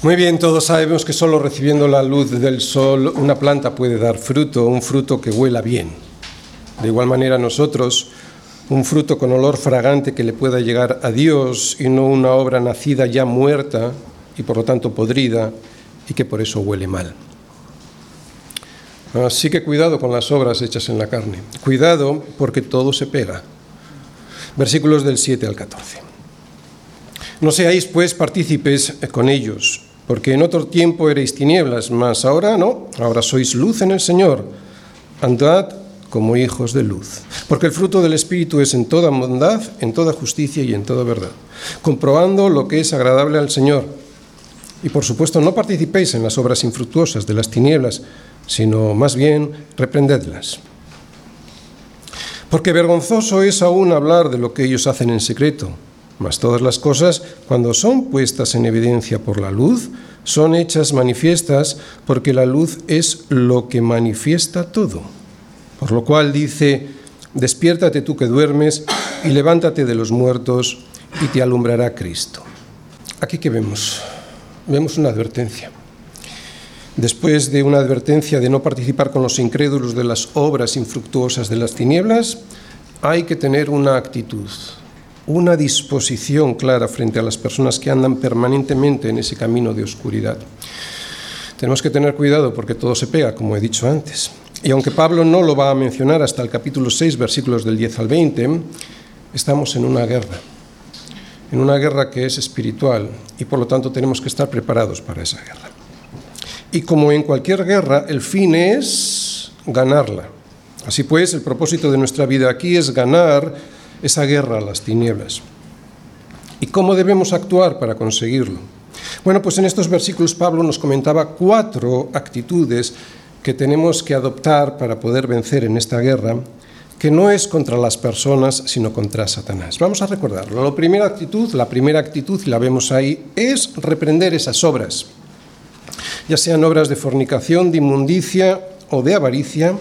Muy bien, todos sabemos que solo recibiendo la luz del sol una planta puede dar fruto, un fruto que huela bien. De igual manera nosotros, un fruto con olor fragante que le pueda llegar a Dios y no una obra nacida ya muerta y por lo tanto podrida y que por eso huele mal. Así que cuidado con las obras hechas en la carne. Cuidado porque todo se pega. Versículos del 7 al 14. No seáis pues partícipes con ellos, porque en otro tiempo erais tinieblas, mas ahora no, ahora sois luz en el Señor. Andad como hijos de luz, porque el fruto del Espíritu es en toda bondad, en toda justicia y en toda verdad, comprobando lo que es agradable al Señor. Y por supuesto no participéis en las obras infructuosas de las tinieblas, sino más bien reprendedlas. Porque vergonzoso es aún hablar de lo que ellos hacen en secreto, mas todas las cosas, cuando son puestas en evidencia por la luz, son hechas manifiestas porque la luz es lo que manifiesta todo. Por lo cual dice, despiértate tú que duermes y levántate de los muertos y te alumbrará Cristo. Aquí que vemos, vemos una advertencia. Después de una advertencia de no participar con los incrédulos de las obras infructuosas de las tinieblas, hay que tener una actitud, una disposición clara frente a las personas que andan permanentemente en ese camino de oscuridad. Tenemos que tener cuidado porque todo se pega, como he dicho antes. Y aunque Pablo no lo va a mencionar hasta el capítulo 6, versículos del 10 al 20, estamos en una guerra, en una guerra que es espiritual y por lo tanto tenemos que estar preparados para esa guerra. Y como en cualquier guerra, el fin es ganarla. Así pues, el propósito de nuestra vida aquí es ganar esa guerra a las tinieblas. ¿Y cómo debemos actuar para conseguirlo? Bueno, pues en estos versículos Pablo nos comentaba cuatro actitudes que tenemos que adoptar para poder vencer en esta guerra, que no es contra las personas, sino contra Satanás. Vamos a recordarlo. La primera actitud, la primera actitud, y la vemos ahí, es reprender esas obras ya sean obras de fornicación, de inmundicia o de avaricia,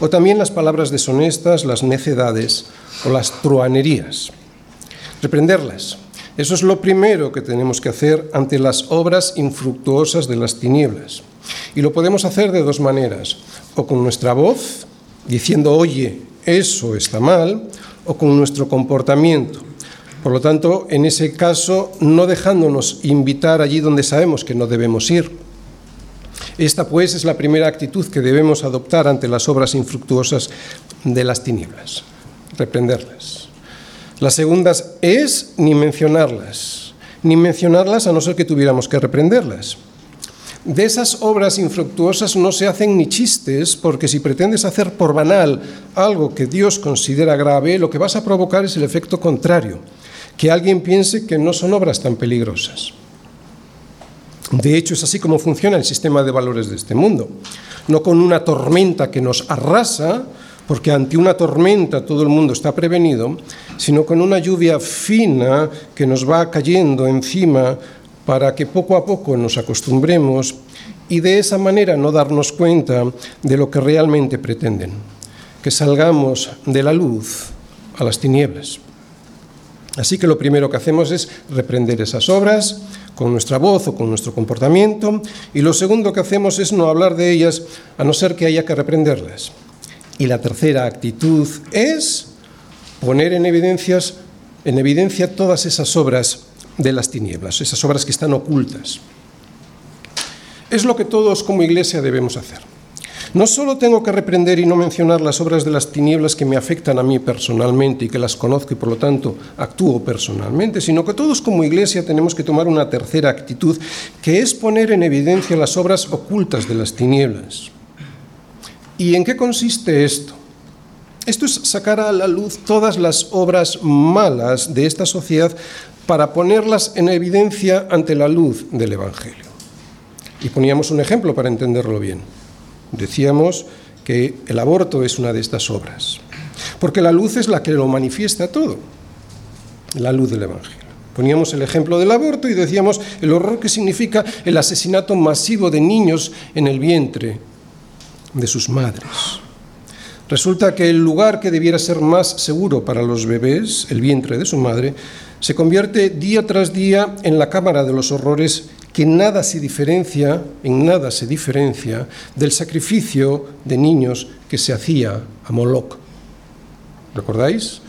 o también las palabras deshonestas, las necedades o las truanerías. Reprenderlas. Eso es lo primero que tenemos que hacer ante las obras infructuosas de las tinieblas. Y lo podemos hacer de dos maneras, o con nuestra voz, diciendo, oye, eso está mal, o con nuestro comportamiento. Por lo tanto, en ese caso, no dejándonos invitar allí donde sabemos que no debemos ir, esta, pues, es la primera actitud que debemos adoptar ante las obras infructuosas de las tinieblas, reprenderlas. La segunda es ni mencionarlas, ni mencionarlas a no ser que tuviéramos que reprenderlas. De esas obras infructuosas no se hacen ni chistes, porque si pretendes hacer por banal algo que Dios considera grave, lo que vas a provocar es el efecto contrario, que alguien piense que no son obras tan peligrosas. De hecho, es así como funciona el sistema de valores de este mundo. No con una tormenta que nos arrasa, porque ante una tormenta todo el mundo está prevenido, sino con una lluvia fina que nos va cayendo encima para que poco a poco nos acostumbremos y de esa manera no darnos cuenta de lo que realmente pretenden, que salgamos de la luz a las tinieblas. Así que lo primero que hacemos es reprender esas obras, con nuestra voz o con nuestro comportamiento, y lo segundo que hacemos es no hablar de ellas a no ser que haya que reprenderlas. Y la tercera actitud es poner en, evidencias, en evidencia todas esas obras de las tinieblas, esas obras que están ocultas. Es lo que todos como iglesia debemos hacer. No solo tengo que reprender y no mencionar las obras de las tinieblas que me afectan a mí personalmente y que las conozco y por lo tanto actúo personalmente, sino que todos como iglesia tenemos que tomar una tercera actitud, que es poner en evidencia las obras ocultas de las tinieblas. ¿Y en qué consiste esto? Esto es sacar a la luz todas las obras malas de esta sociedad para ponerlas en evidencia ante la luz del Evangelio. Y poníamos un ejemplo para entenderlo bien. Decíamos que el aborto es una de estas obras, porque la luz es la que lo manifiesta todo, la luz del Evangelio. Poníamos el ejemplo del aborto y decíamos el horror que significa el asesinato masivo de niños en el vientre de sus madres. Resulta que el lugar que debiera ser más seguro para los bebés, el vientre de su madre, se convierte día tras día en la cámara de los horrores que nada se diferencia, en nada se diferencia del sacrificio de niños que se hacía a Moloch. ¿Recordáis?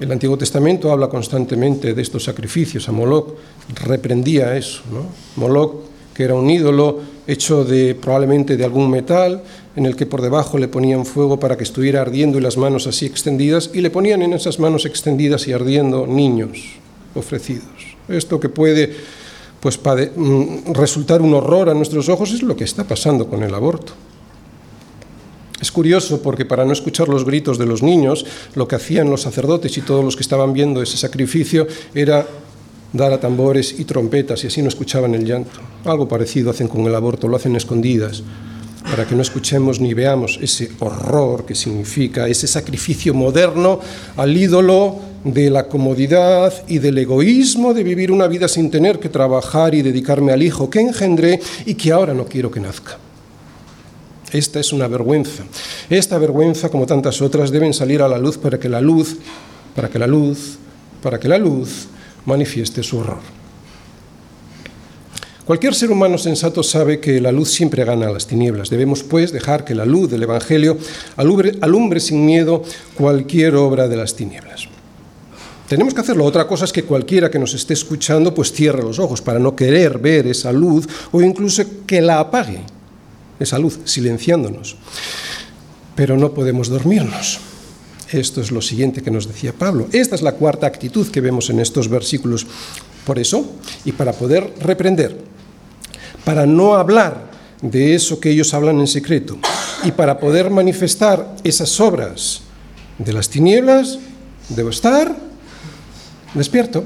El Antiguo Testamento habla constantemente de estos sacrificios a Moloch, reprendía eso. ¿no? Moloch, que era un ídolo hecho de probablemente de algún metal, en el que por debajo le ponían fuego para que estuviera ardiendo y las manos así extendidas, y le ponían en esas manos extendidas y ardiendo niños ofrecidos. Esto que puede pues, mm, resultar un horror a nuestros ojos es lo que está pasando con el aborto. Es curioso porque para no escuchar los gritos de los niños, lo que hacían los sacerdotes y todos los que estaban viendo ese sacrificio era dar a tambores y trompetas y así no escuchaban el llanto. Algo parecido hacen con el aborto, lo hacen escondidas para que no escuchemos ni veamos ese horror que significa ese sacrificio moderno al ídolo de la comodidad y del egoísmo de vivir una vida sin tener que trabajar y dedicarme al hijo que engendré y que ahora no quiero que nazca. Esta es una vergüenza. Esta vergüenza, como tantas otras, deben salir a la luz para que la luz, para que la luz, para que la luz manifieste su horror. Cualquier ser humano sensato sabe que la luz siempre gana a las tinieblas. Debemos, pues, dejar que la luz del Evangelio alumbre, sin miedo cualquier obra de las tinieblas. Tenemos que hacerlo. Otra cosa es que cualquiera que nos esté escuchando, pues cierre los ojos para no querer ver esa luz o incluso que la apague, esa luz, silenciándonos. Pero no podemos dormirnos. Esto es lo siguiente que nos decía Pablo. Esta es la cuarta actitud que vemos en estos versículos. Por eso, y para poder reprender para no hablar de eso que ellos hablan en secreto y para poder manifestar esas obras de las tinieblas, debo estar despierto.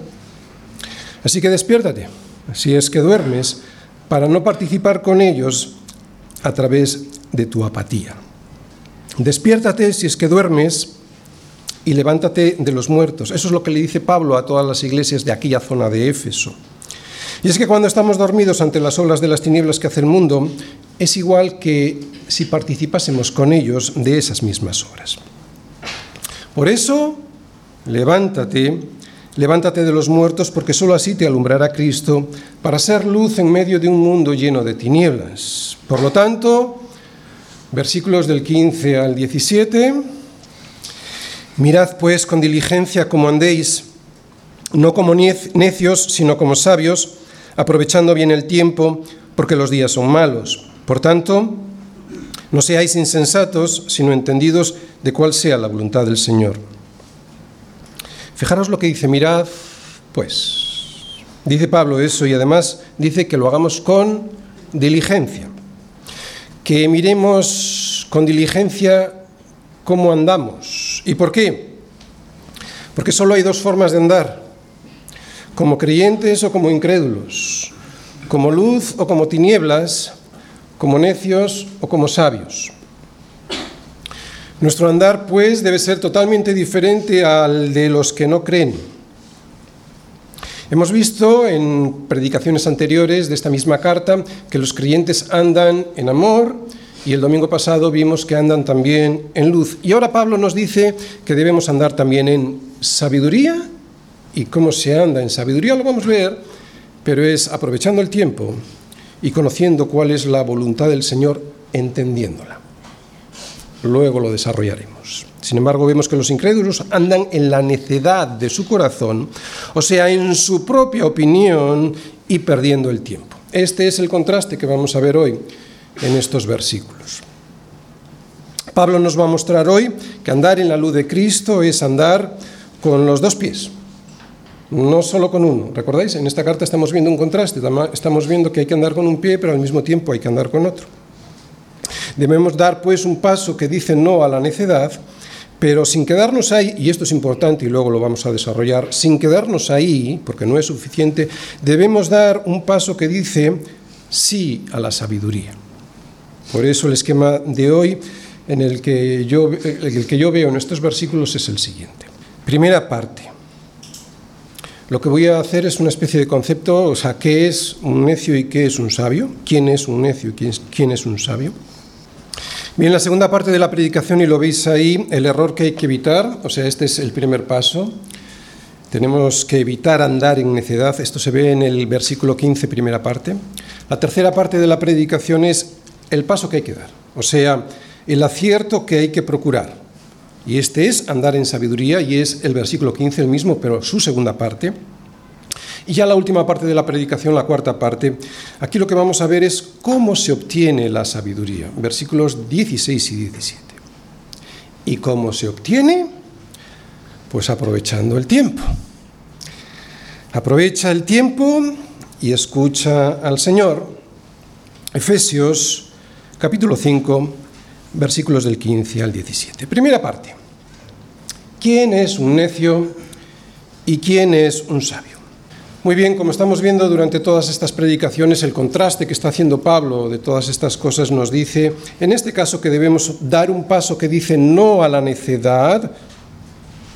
Así que despiértate, si es que duermes, para no participar con ellos a través de tu apatía. Despiértate si es que duermes y levántate de los muertos. Eso es lo que le dice Pablo a todas las iglesias de aquella zona de Éfeso. Y es que cuando estamos dormidos ante las olas de las tinieblas que hace el mundo, es igual que si participásemos con ellos de esas mismas obras. Por eso, levántate, levántate de los muertos, porque sólo así te alumbrará Cristo para ser luz en medio de un mundo lleno de tinieblas. Por lo tanto, versículos del 15 al 17, mirad pues con diligencia como andéis, no como necios, sino como sabios, aprovechando bien el tiempo, porque los días son malos. Por tanto, no seáis insensatos, sino entendidos de cuál sea la voluntad del Señor. Fijaros lo que dice, mirad, pues, dice Pablo eso y además dice que lo hagamos con diligencia, que miremos con diligencia cómo andamos. ¿Y por qué? Porque solo hay dos formas de andar como creyentes o como incrédulos, como luz o como tinieblas, como necios o como sabios. Nuestro andar, pues, debe ser totalmente diferente al de los que no creen. Hemos visto en predicaciones anteriores de esta misma carta que los creyentes andan en amor y el domingo pasado vimos que andan también en luz. Y ahora Pablo nos dice que debemos andar también en sabiduría y cómo se anda en sabiduría lo vamos a ver, pero es aprovechando el tiempo y conociendo cuál es la voluntad del Señor, entendiéndola. Luego lo desarrollaremos. Sin embargo, vemos que los incrédulos andan en la necedad de su corazón, o sea, en su propia opinión y perdiendo el tiempo. Este es el contraste que vamos a ver hoy en estos versículos. Pablo nos va a mostrar hoy que andar en la luz de Cristo es andar con los dos pies, no solo con uno. ¿Recordáis? En esta carta estamos viendo un contraste, estamos viendo que hay que andar con un pie, pero al mismo tiempo hay que andar con otro. Debemos dar pues un paso que dice no a la necedad, pero sin quedarnos ahí, y esto es importante y luego lo vamos a desarrollar, sin quedarnos ahí, porque no es suficiente, debemos dar un paso que dice sí a la sabiduría. Por eso el esquema de hoy en el que yo, el que yo veo en estos versículos es el siguiente. Primera parte lo que voy a hacer es una especie de concepto, o sea, ¿qué es un necio y qué es un sabio? ¿Quién es un necio y quién es, un sabio? Bien, la segunda parte de la predicación, y lo veis ahí, el error que hay que evitar, o sea, este es el primer paso. Tenemos que evitar andar en necedad, esto se ve en el versículo 15, primera parte. La tercera parte de la predicación es el paso que hay que dar, o sea, el acierto que hay que procurar. Y este es andar en sabiduría y es el versículo 15 el mismo, pero su segunda parte. Y ya la última parte de la predicación, la cuarta parte, aquí lo que vamos a ver es cómo se obtiene la sabiduría, versículos 16 y 17. ¿Y cómo se obtiene? Pues aprovechando el tiempo. Aprovecha el tiempo y escucha al Señor. Efesios capítulo 5, versículos del 15 al 17. Primera parte. ¿Quién es un necio y quién es un sabio? Muy bien, como estamos viendo durante todas estas predicaciones, el contraste que está haciendo Pablo de todas estas cosas nos dice, en este caso, que debemos dar un paso que dice no a la necedad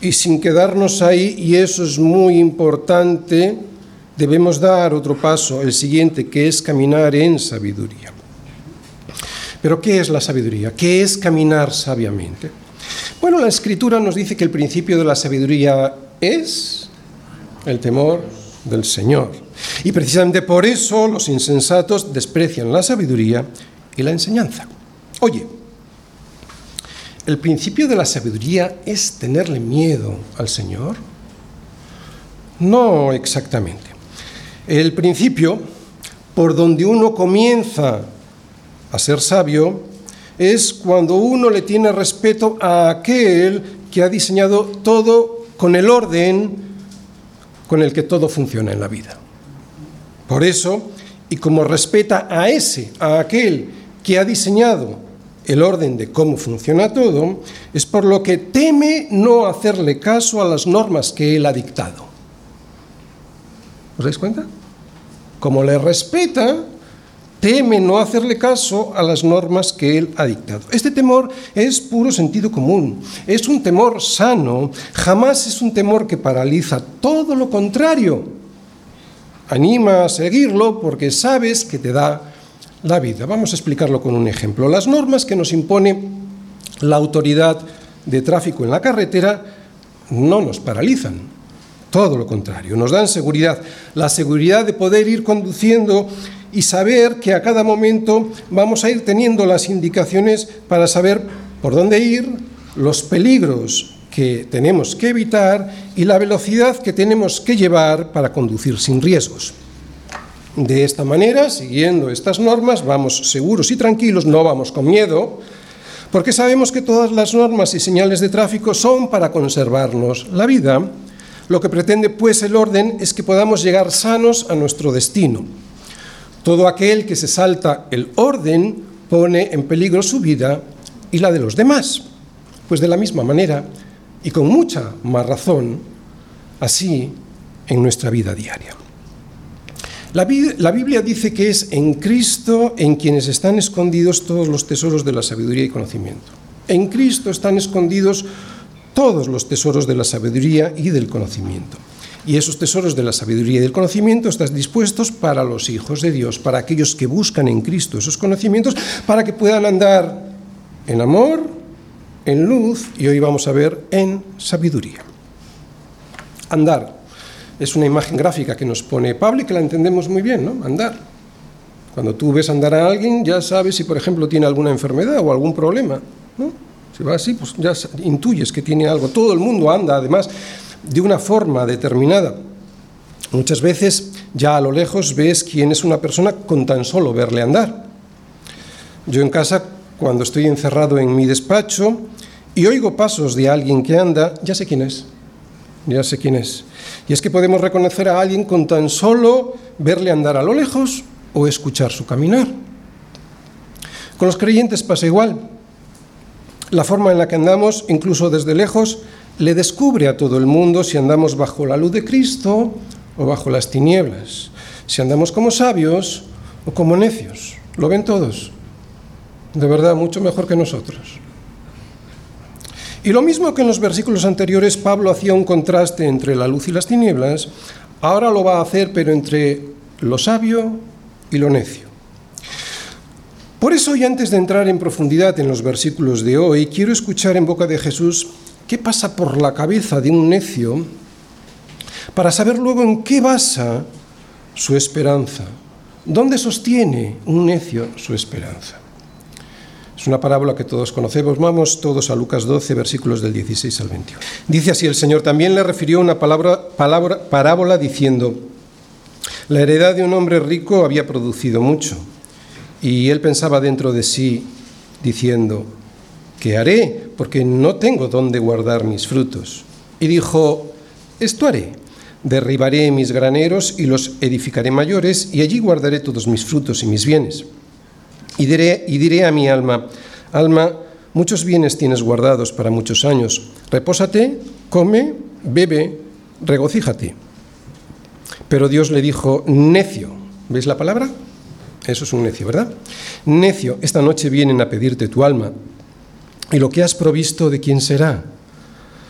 y sin quedarnos ahí, y eso es muy importante, debemos dar otro paso, el siguiente, que es caminar en sabiduría. Pero ¿qué es la sabiduría? ¿Qué es caminar sabiamente? Bueno, la escritura nos dice que el principio de la sabiduría es el temor del Señor. Y precisamente por eso los insensatos desprecian la sabiduría y la enseñanza. Oye, ¿el principio de la sabiduría es tenerle miedo al Señor? No exactamente. El principio por donde uno comienza a ser sabio es cuando uno le tiene respeto a aquel que ha diseñado todo con el orden con el que todo funciona en la vida. Por eso, y como respeta a ese, a aquel que ha diseñado el orden de cómo funciona todo, es por lo que teme no hacerle caso a las normas que él ha dictado. ¿Os dais cuenta? Como le respeta, teme no hacerle caso a las normas que él ha dictado. Este temor es puro sentido común, es un temor sano, jamás es un temor que paraliza, todo lo contrario. Anima a seguirlo porque sabes que te da la vida. Vamos a explicarlo con un ejemplo. Las normas que nos impone la autoridad de tráfico en la carretera no nos paralizan, todo lo contrario, nos dan seguridad, la seguridad de poder ir conduciendo y saber que a cada momento vamos a ir teniendo las indicaciones para saber por dónde ir, los peligros que tenemos que evitar y la velocidad que tenemos que llevar para conducir sin riesgos. De esta manera, siguiendo estas normas, vamos seguros y tranquilos, no vamos con miedo, porque sabemos que todas las normas y señales de tráfico son para conservarnos la vida. Lo que pretende pues el orden es que podamos llegar sanos a nuestro destino. Todo aquel que se salta el orden pone en peligro su vida y la de los demás. Pues de la misma manera, y con mucha más razón, así en nuestra vida diaria. La, Biblia dice que es en Cristo en quienes están escondidos todos los tesoros de la sabiduría y conocimiento. En Cristo están escondidos todos los tesoros de la sabiduría y del conocimiento. Y esos tesoros de la sabiduría y del conocimiento están dispuestos para los hijos de Dios, para aquellos que buscan en Cristo esos conocimientos, para que puedan andar en amor, en luz y hoy vamos a ver en sabiduría. Andar es una imagen gráfica que nos pone Pablo y que la entendemos muy bien, ¿no? Andar. Cuando tú ves andar a alguien, ya sabes si, por ejemplo, tiene alguna enfermedad o algún problema, ¿no? Si va así, pues ya intuyes que tiene algo. Todo el mundo anda, además, de una forma determinada. Muchas veces ya a lo lejos ves quién es una persona con tan solo verle andar. Yo en casa, cuando estoy encerrado en mi despacho y oigo pasos de alguien que anda, ya sé quién es. Ya sé quién es. Y es que podemos reconocer a alguien con tan solo verle andar a lo lejos o escuchar su caminar. Con los creyentes pasa igual. La forma en la que andamos, incluso desde lejos, le descubre a todo el mundo si andamos bajo la luz de Cristo o bajo las tinieblas, si andamos como sabios o como necios. Lo ven todos. De verdad, mucho mejor que nosotros. Y lo mismo que en los versículos anteriores Pablo hacía un contraste entre la luz y las tinieblas, ahora lo va a hacer pero entre lo sabio y lo necio. Por eso, y antes de entrar en profundidad en los versículos de hoy, quiero escuchar en boca de Jesús ¿Qué pasa por la cabeza de un necio para saber luego en qué basa su esperanza, ¿Dónde sostiene un necio su esperanza? Es una parábola que todos conocemos. Vamos todos a Lucas 12, versículos del 16 al 21. Dice así, el Señor también le refirió una palabra, parábola diciendo, la heredad de un hombre rico había producido mucho, y él pensaba dentro de sí, diciendo, ¿qué haré? Porque no tengo dónde guardar mis frutos. Y dijo, esto haré Derribaré mis graneros y los edificaré mayores, y allí guardaré todos mis frutos y mis bienes. Y diré, y diré a mi alma, alma, muchos bienes tienes guardados para muchos años. Repósate, come, bebe, regocíjate. Pero Dios le dijo, necio. ¿Veis la palabra? Eso es un necio, ¿verdad? Necio, esta noche vienen a pedirte tu alma. ¿Y lo que has provisto de quién será?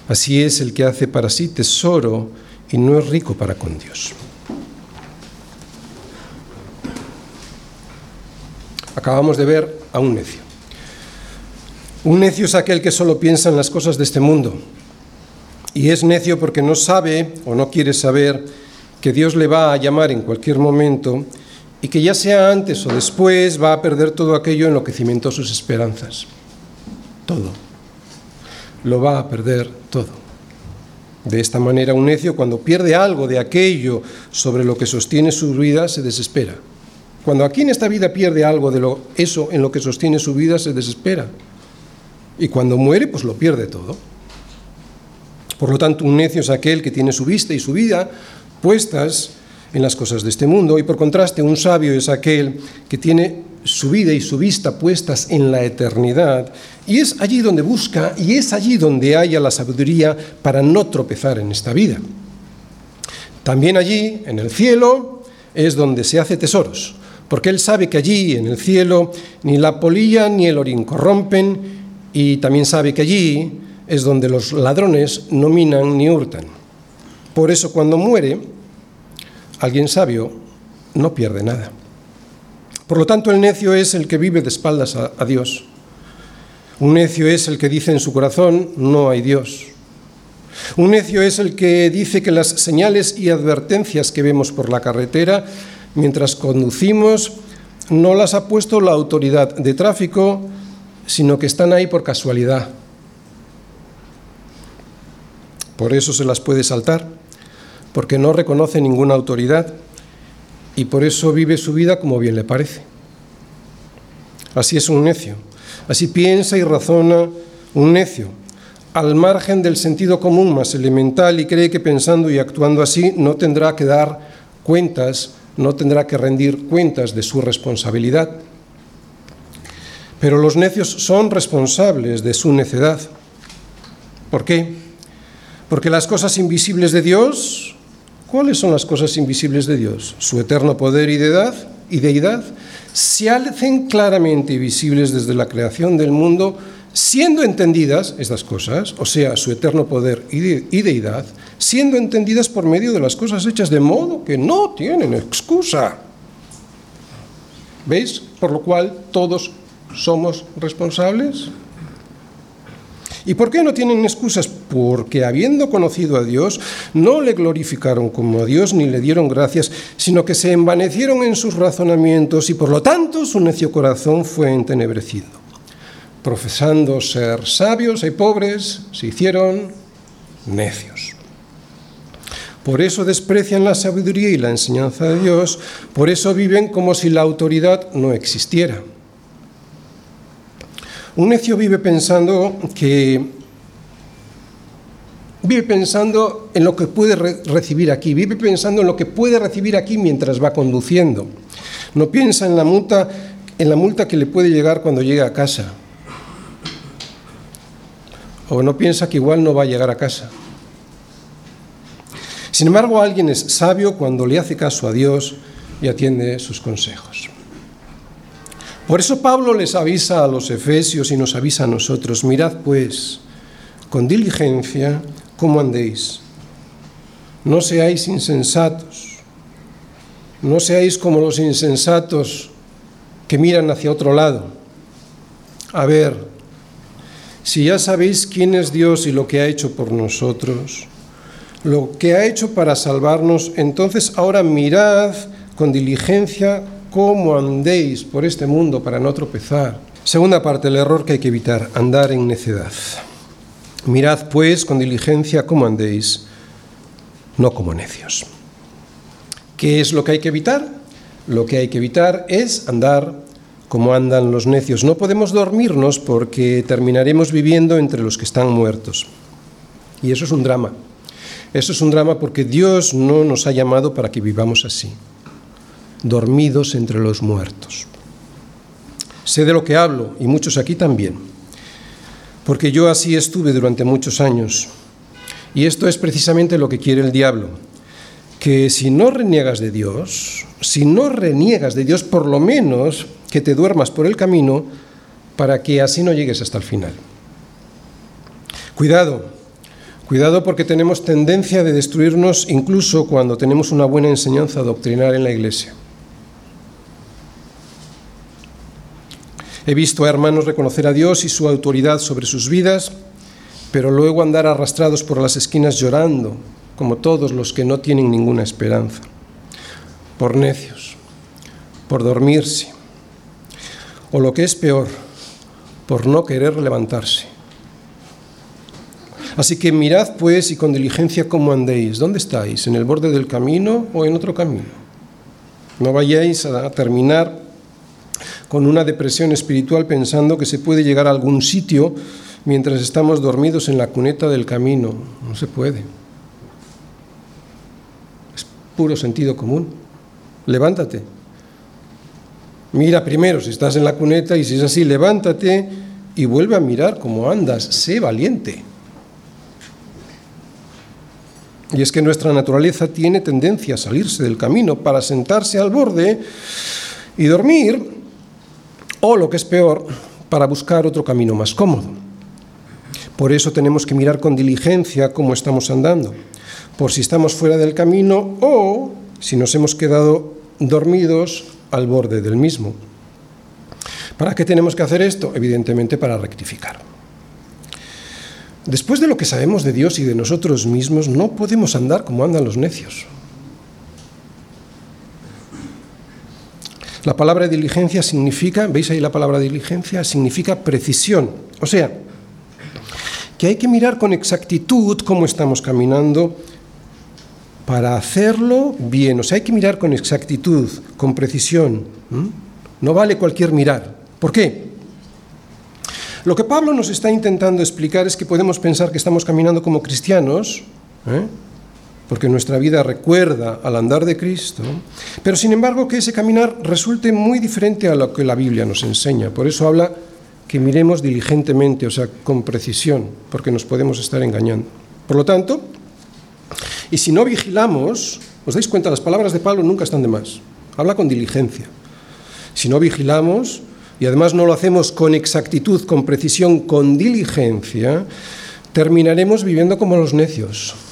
Así es el que hace para sí tesoro y no es rico para con Dios. Acabamos de ver a un necio. Un necio es aquel que solo piensa en las cosas de este mundo. Y es necio porque no sabe o no quiere saber que Dios le va a llamar en cualquier momento y que ya sea antes o después va a perder todo aquello en lo que cimentó sus esperanzas. Todo. Lo va a perder todo. De esta manera, un necio, cuando pierde algo de aquello sobre lo que sostiene su vida, se desespera. Cuando aquí en esta vida pierde algo de lo, eso en lo que sostiene su vida, se desespera. Y cuando muere, pues lo pierde todo. Por lo tanto, un necio es aquel que tiene su vista y su vida puestas en las cosas de este mundo. Y por contraste, un sabio es aquel que tiene su vida y su vista puestas en la eternidad, y es allí donde busca y es allí donde haya la sabiduría para no tropezar en esta vida. También allí, en el cielo, es donde se hace tesoros, porque él sabe que allí, en el cielo, ni la polilla ni el orín corrompen, y también sabe que allí es donde los ladrones no minan ni hurtan. Por eso cuando muere, alguien sabio no pierde nada. Por lo tanto, el necio es el que vive de espaldas a, Dios. Un necio es el que dice en su corazón, no hay Dios. Un necio es el que dice que las señales y advertencias que vemos por la carretera mientras conducimos no las ha puesto la autoridad de tráfico, sino que están ahí por casualidad. Por eso se las puede saltar, porque no reconoce ninguna autoridad y por eso vive su vida como bien le parece. Así es un necio, así piensa y razona un necio, al margen del sentido común más elemental y cree que pensando y actuando así no tendrá que dar cuentas, no tendrá que rendir cuentas de su responsabilidad. Pero los necios son responsables de su necedad. ¿Por qué? Porque las cosas invisibles de Dios ¿Cuáles son las cosas invisibles de Dios? Su eterno poder y deidad, y deidad se hacen claramente visibles desde la creación del mundo, siendo entendidas estas cosas, o sea, su eterno poder y, y deidad, siendo entendidas por medio de las cosas hechas de modo que no tienen excusa. ¿Veis? Por lo cual todos somos responsables. ¿Y por qué no tienen excusas? Porque habiendo conocido a Dios, no le glorificaron como a Dios ni le dieron gracias, sino que se envanecieron en sus razonamientos y por lo tanto su necio corazón fue entenebrecido. Profesando ser sabios y pobres, se hicieron necios. Por eso desprecian la sabiduría y la enseñanza de Dios, por eso viven como si la autoridad no existiera. Un necio vive pensando que vive pensando en lo que puede recibir aquí, vive pensando en lo que puede recibir aquí mientras va conduciendo. No piensa en la multa, en la multa que le puede llegar cuando llegue a casa. O no piensa que igual no va a llegar a casa. Sin embargo, alguien es sabio cuando le hace caso a Dios y atiende sus consejos. Por eso Pablo les avisa a los efesios y nos avisa a nosotros, mirad pues con diligencia cómo andéis. No seáis insensatos, no seáis como los insensatos que miran hacia otro lado. A ver, si ya sabéis quién es Dios y lo que ha hecho por nosotros, lo que ha hecho para salvarnos, entonces ahora mirad con diligencia cómo andéis por este mundo para no tropezar. Segunda parte, el error que hay que evitar, andar en necedad. Mirad pues con diligencia cómo andéis, no como necios. ¿Qué es lo que hay que evitar? Lo que hay que evitar es andar como andan los necios. No podemos dormirnos porque terminaremos viviendo entre los que están muertos. Y eso es un drama. Eso es un drama porque Dios no nos ha llamado para que vivamos así, dormidos entre los muertos. Sé de lo que hablo, y muchos aquí también, porque yo así estuve durante muchos años. Y esto es precisamente lo que quiere el diablo, que si no reniegas de Dios, si no reniegas de Dios, por lo menos que te duermas por el camino para que así no llegues hasta el final. Cuidado, cuidado porque tenemos tendencia de destruirnos incluso cuando tenemos una buena enseñanza doctrinal en la iglesia. He visto a hermanos reconocer a Dios y su autoridad sobre sus vidas, pero luego andar arrastrados por las esquinas llorando, como todos los que no tienen ninguna esperanza, por necios, por dormirse, o lo que es peor, por no querer levantarse. Así que mirad pues y con diligencia cómo andéis. ¿Dónde estáis? ¿En el borde del camino o en otro camino? No vayáis a terminar con una depresión espiritual pensando que se puede llegar a algún sitio mientras estamos dormidos en la cuneta del camino. No se puede. Es puro sentido común. Levántate, Mira primero si estás en la cuneta y si es así, levántate y vuelve a mirar cómo andas. Sé valiente. Y es que nuestra naturaleza tiene tendencia a salirse del camino para sentarse al borde y dormir, o lo que es peor, para buscar otro camino más cómodo. Por eso tenemos que mirar con diligencia cómo estamos andando, por si estamos fuera del camino o si nos hemos quedado dormidos al borde del mismo. ¿Para qué tenemos que hacer esto? Evidentemente para rectificar. Después de lo que sabemos de Dios y de nosotros mismos, no podemos andar como andan los necios. La palabra diligencia significa, ¿veis ahí la palabra diligencia? Significa precisión. O sea, que hay que mirar con exactitud cómo estamos caminando para hacerlo bien. O sea, hay que mirar con exactitud, con precisión. No vale cualquier mirar. ¿Por qué? Lo que Pablo nos está intentando explicar es que podemos pensar que estamos caminando como cristianos, ¿eh? Porque nuestra vida recuerda al andar de Cristo, pero sin embargo que ese caminar resulte muy diferente a lo que la Biblia nos enseña. Por eso habla que miremos diligentemente, o sea, con precisión, porque nos podemos estar engañando. Por lo tanto, y si no vigilamos, os dais cuenta, las palabras de Pablo nunca están de más. Habla con diligencia. Si no vigilamos, y además no lo hacemos con exactitud, con precisión, con diligencia, terminaremos viviendo como los necios.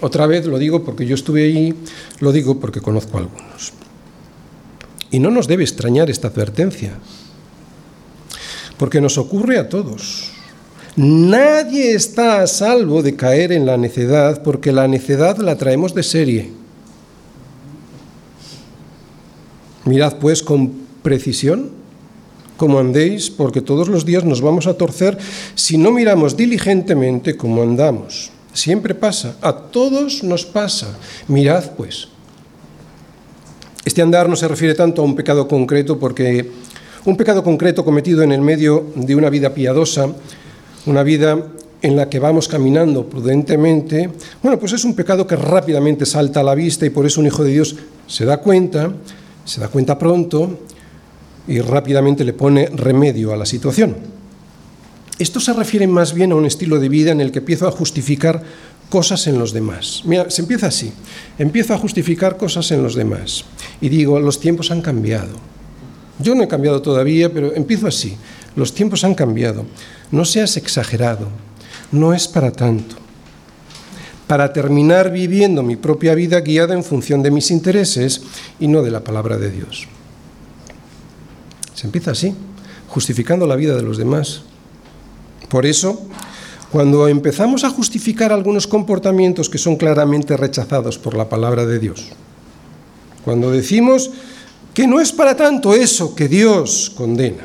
Otra vez lo digo porque yo estuve ahí, lo digo porque conozco a algunos. Y no nos debe extrañar esta advertencia, porque nos ocurre a todos. Nadie está a salvo de caer en la necedad porque la necedad la traemos de serie. Mirad pues con precisión cómo andéis, porque todos los días nos vamos a torcer si no miramos diligentemente cómo andamos. Siempre pasa, a todos nos pasa. Mirad pues. Este andar no se refiere tanto a un pecado concreto porque un pecado concreto cometido en el medio de una vida piadosa una vida en la que vamos caminando prudentemente, bueno, pues es un pecado que rápidamente salta a la vista y por eso un hijo de Dios se da cuenta, se da cuenta pronto y rápidamente le pone remedio a la situación. Esto se refiere más bien a un estilo de vida en el que empiezo a justificar cosas en los demás. Mira, se empieza así. Empiezo a justificar cosas en los demás. Y digo, los tiempos han cambiado. Yo no he cambiado todavía, pero empiezo así. Los tiempos han cambiado. No seas exagerado. No es para tanto. Para terminar viviendo mi propia vida guiada en función de mis intereses y no de la palabra de Dios. Se empieza así, justificando la vida de los demás. Por eso, cuando empezamos a justificar algunos comportamientos que son claramente rechazados por la palabra de Dios, cuando decimos que no es para tanto eso que Dios condena.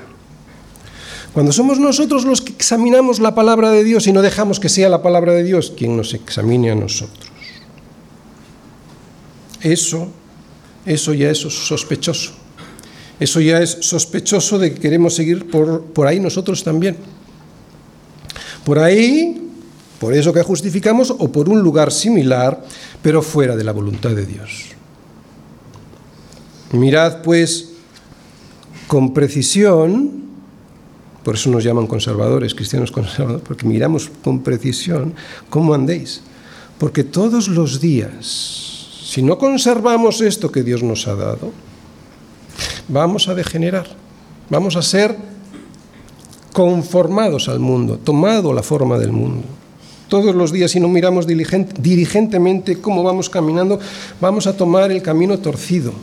Cuando somos nosotros los que examinamos la palabra de Dios y no dejamos que sea la palabra de Dios quien nos examine a nosotros. Eso, eso ya es sospechoso. Eso ya es sospechoso de que queremos seguir por, por ahí nosotros también. Por ahí, por eso que justificamos, o por un lugar similar, pero fuera de la voluntad de Dios. Mirad pues con precisión, por eso nos llaman conservadores, cristianos conservadores, porque miramos con precisión cómo andéis. Porque todos los días, si no conservamos esto que Dios nos ha dado, vamos a degenerar, vamos a ser conformados al mundo, tomado la forma del mundo. Todos los días, si no miramos diligentemente cómo vamos caminando, vamos a tomar el camino torcido.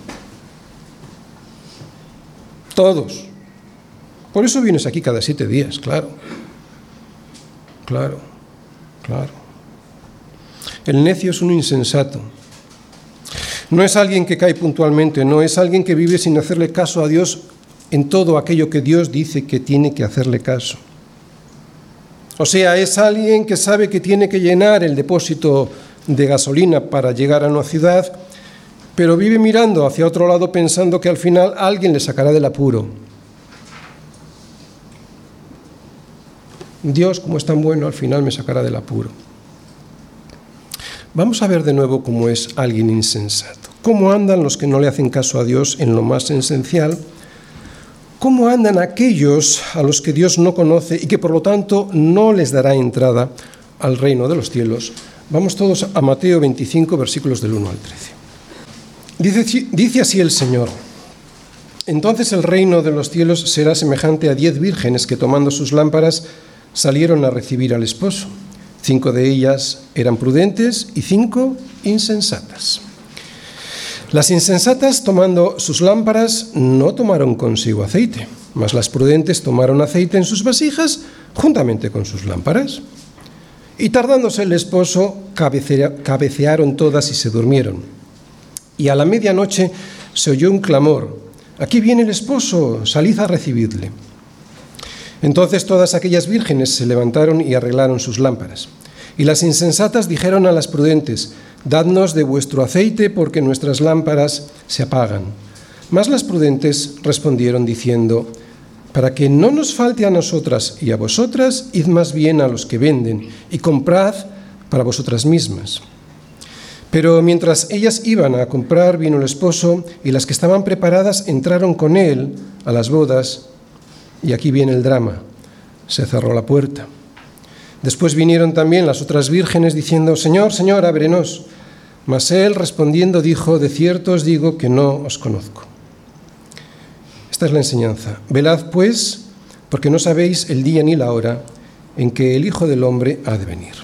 Todos. Por eso vienes aquí cada siete días, claro. Claro, claro. El necio es un insensato. No es alguien que cae puntualmente, no, es alguien que vive sin hacerle caso a Dios en todo aquello que Dios dice que tiene que hacerle caso. O sea, es alguien que sabe que tiene que llenar el depósito de gasolina para llegar a una ciudad, pero vive mirando hacia otro lado pensando que al final alguien le sacará del apuro. Dios, como es tan bueno, al final me sacará del apuro. Vamos a ver de nuevo cómo es alguien insensato. ¿Cómo andan los que no le hacen caso a Dios en lo más esencial? ¿Cómo andan aquellos a los que Dios no conoce y que por lo tanto no les dará entrada al reino de los cielos? Vamos todos a Mateo 25, versículos del 1 al 13. Dice, dice así el Señor. Entonces el reino de los cielos será semejante a diez vírgenes que tomando sus lámparas salieron a recibir al esposo. Cinco de ellas eran prudentes y cinco insensatas. Las insensatas, tomando sus lámparas, no tomaron consigo aceite, mas las prudentes tomaron aceite en sus vasijas juntamente con sus lámparas. Y tardándose el esposo, cabecearon todas y se durmieron. Y a la medianoche se oyó un clamor, aquí viene el esposo, salid a recibirle. Entonces todas aquellas vírgenes se levantaron y arreglaron sus lámparas. Y las insensatas dijeron a las prudentes, Dadnos de vuestro aceite porque nuestras lámparas se apagan. Mas las prudentes respondieron diciendo, Para que no nos falte a nosotras y a vosotras, id más bien a los que venden y comprad para vosotras mismas. Pero mientras ellas iban a comprar vino el esposo y las que estaban preparadas entraron con él a las bodas y aquí viene el drama. Se cerró la puerta. Después vinieron también las otras vírgenes diciendo, Señor, Señor, ábrenos. Mas él respondiendo dijo, de cierto os digo que no os conozco. Esta es la enseñanza. Velad pues, porque no sabéis el día ni la hora en que el Hijo del Hombre ha de venir.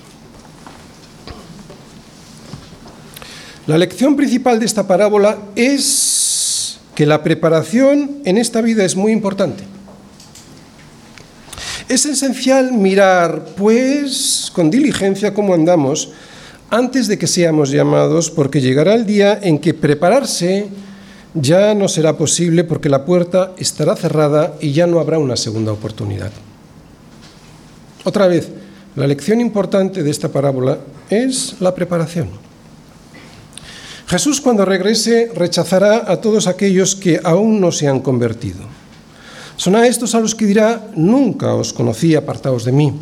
La lección principal de esta parábola es que la preparación en esta vida es muy importante. Es esencial mirar, pues, con diligencia cómo andamos antes de que seamos llamados, porque llegará el día en que prepararse ya no será posible porque la puerta estará cerrada y ya no habrá una segunda oportunidad. Otra vez, la lección importante de esta parábola es la preparación. Jesús cuando regrese rechazará a todos aquellos que aún no se han convertido. Son a estos a los que dirá, nunca os conocí, apartaos de mí.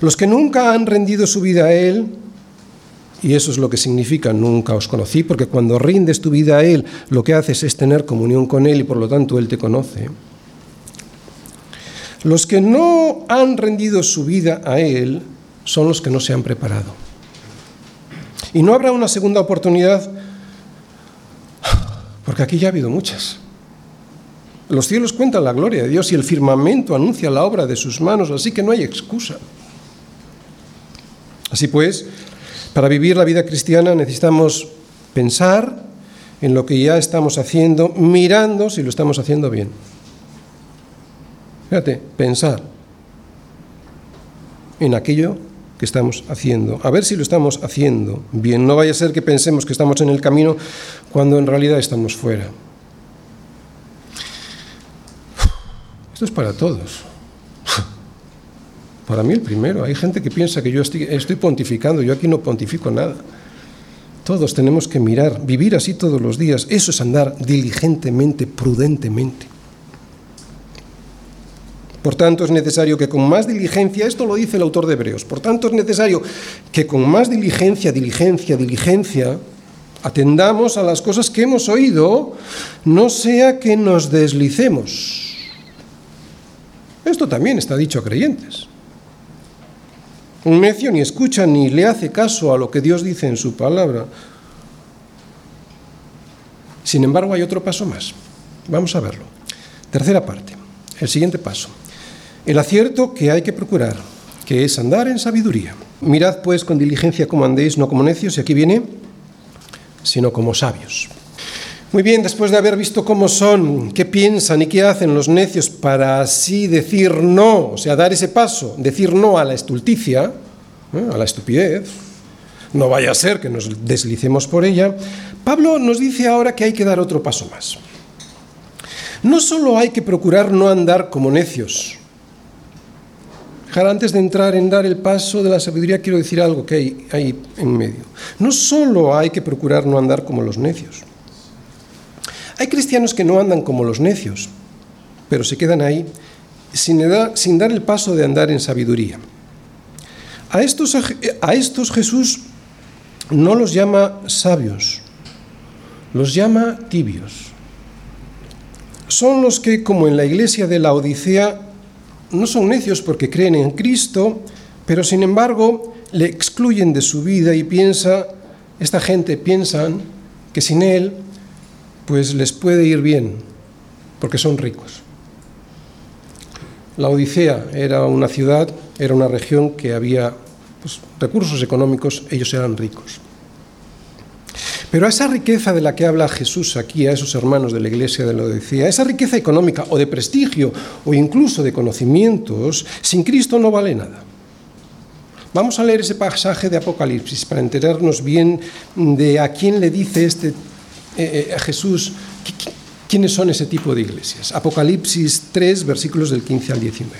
Los que nunca han rendido su vida a Él, y eso es lo que significa nunca os conocí, porque cuando rindes tu vida a Él, lo que haces es tener comunión con Él y por lo tanto Él te conoce. Los que no han rendido su vida a Él son los que no se han preparado. Y no habrá una segunda oportunidad, porque aquí ya ha habido muchas. Los cielos cuentan la gloria de Dios y el firmamento anuncia la obra de sus manos, así que no hay excusa. Así pues, para vivir la vida cristiana necesitamos pensar en lo que ya estamos haciendo, mirando si lo estamos haciendo bien. Fíjate, pensar en aquello que estamos haciendo, a ver si lo estamos haciendo bien. No vaya a ser que pensemos que estamos en el camino cuando en realidad estamos fuera. Esto es para todos. Para mí el primero. Hay gente que piensa que yo estoy, estoy pontificando, yo aquí no pontifico nada. Todos tenemos que mirar, vivir así todos los días. Eso es andar diligentemente, prudentemente. Por tanto, es necesario que con más diligencia, esto lo dice el autor de Hebreos, por tanto es necesario que con más diligencia, diligencia, diligencia, atendamos a las cosas que hemos oído, no sea que nos deslicemos. Esto también está dicho a creyentes. Un necio ni escucha ni le hace caso a lo que Dios dice en su palabra. Sin embargo, hay otro paso más. Vamos a verlo. Tercera parte. El siguiente paso. El acierto que hay que procurar, que es andar en sabiduría. Mirad pues con diligencia cómo andéis, no como necios, y aquí viene, sino como sabios. Muy bien, después de haber visto cómo son, qué piensan y qué hacen los necios para así decir no, o sea, dar ese paso, decir no a la estulticia, ¿eh? a la estupidez, no vaya a ser que nos deslicemos por ella, Pablo nos dice ahora que hay que dar otro paso más. No solo hay que procurar no andar como necios, antes de entrar en dar el paso de la sabiduría, quiero decir algo que hay en medio. No solo hay que procurar no andar como los necios. Hay cristianos que no andan como los necios, pero se quedan ahí sin, dar el paso de andar en sabiduría. A estos, a estos Jesús no los llama sabios, los llama tibios. Son los que, como en la iglesia de la Odisea, no son necios porque creen en Cristo, pero sin embargo le excluyen de su vida y piensa, esta gente piensan que sin Él pues les puede ir bien, porque son ricos. La Odisea era una ciudad, era una región que había pues, recursos económicos, ellos eran ricos. Pero a esa riqueza de la que habla Jesús aquí, a esos hermanos de la iglesia de la Odisea, esa riqueza económica o de prestigio o incluso de conocimientos, sin Cristo no vale nada. Vamos a leer ese pasaje de Apocalipsis para enterarnos bien de a quién le dice este eh, eh, a Jesús quiénes son ese tipo de iglesias. Apocalipsis 3, versículos del 15 al 19.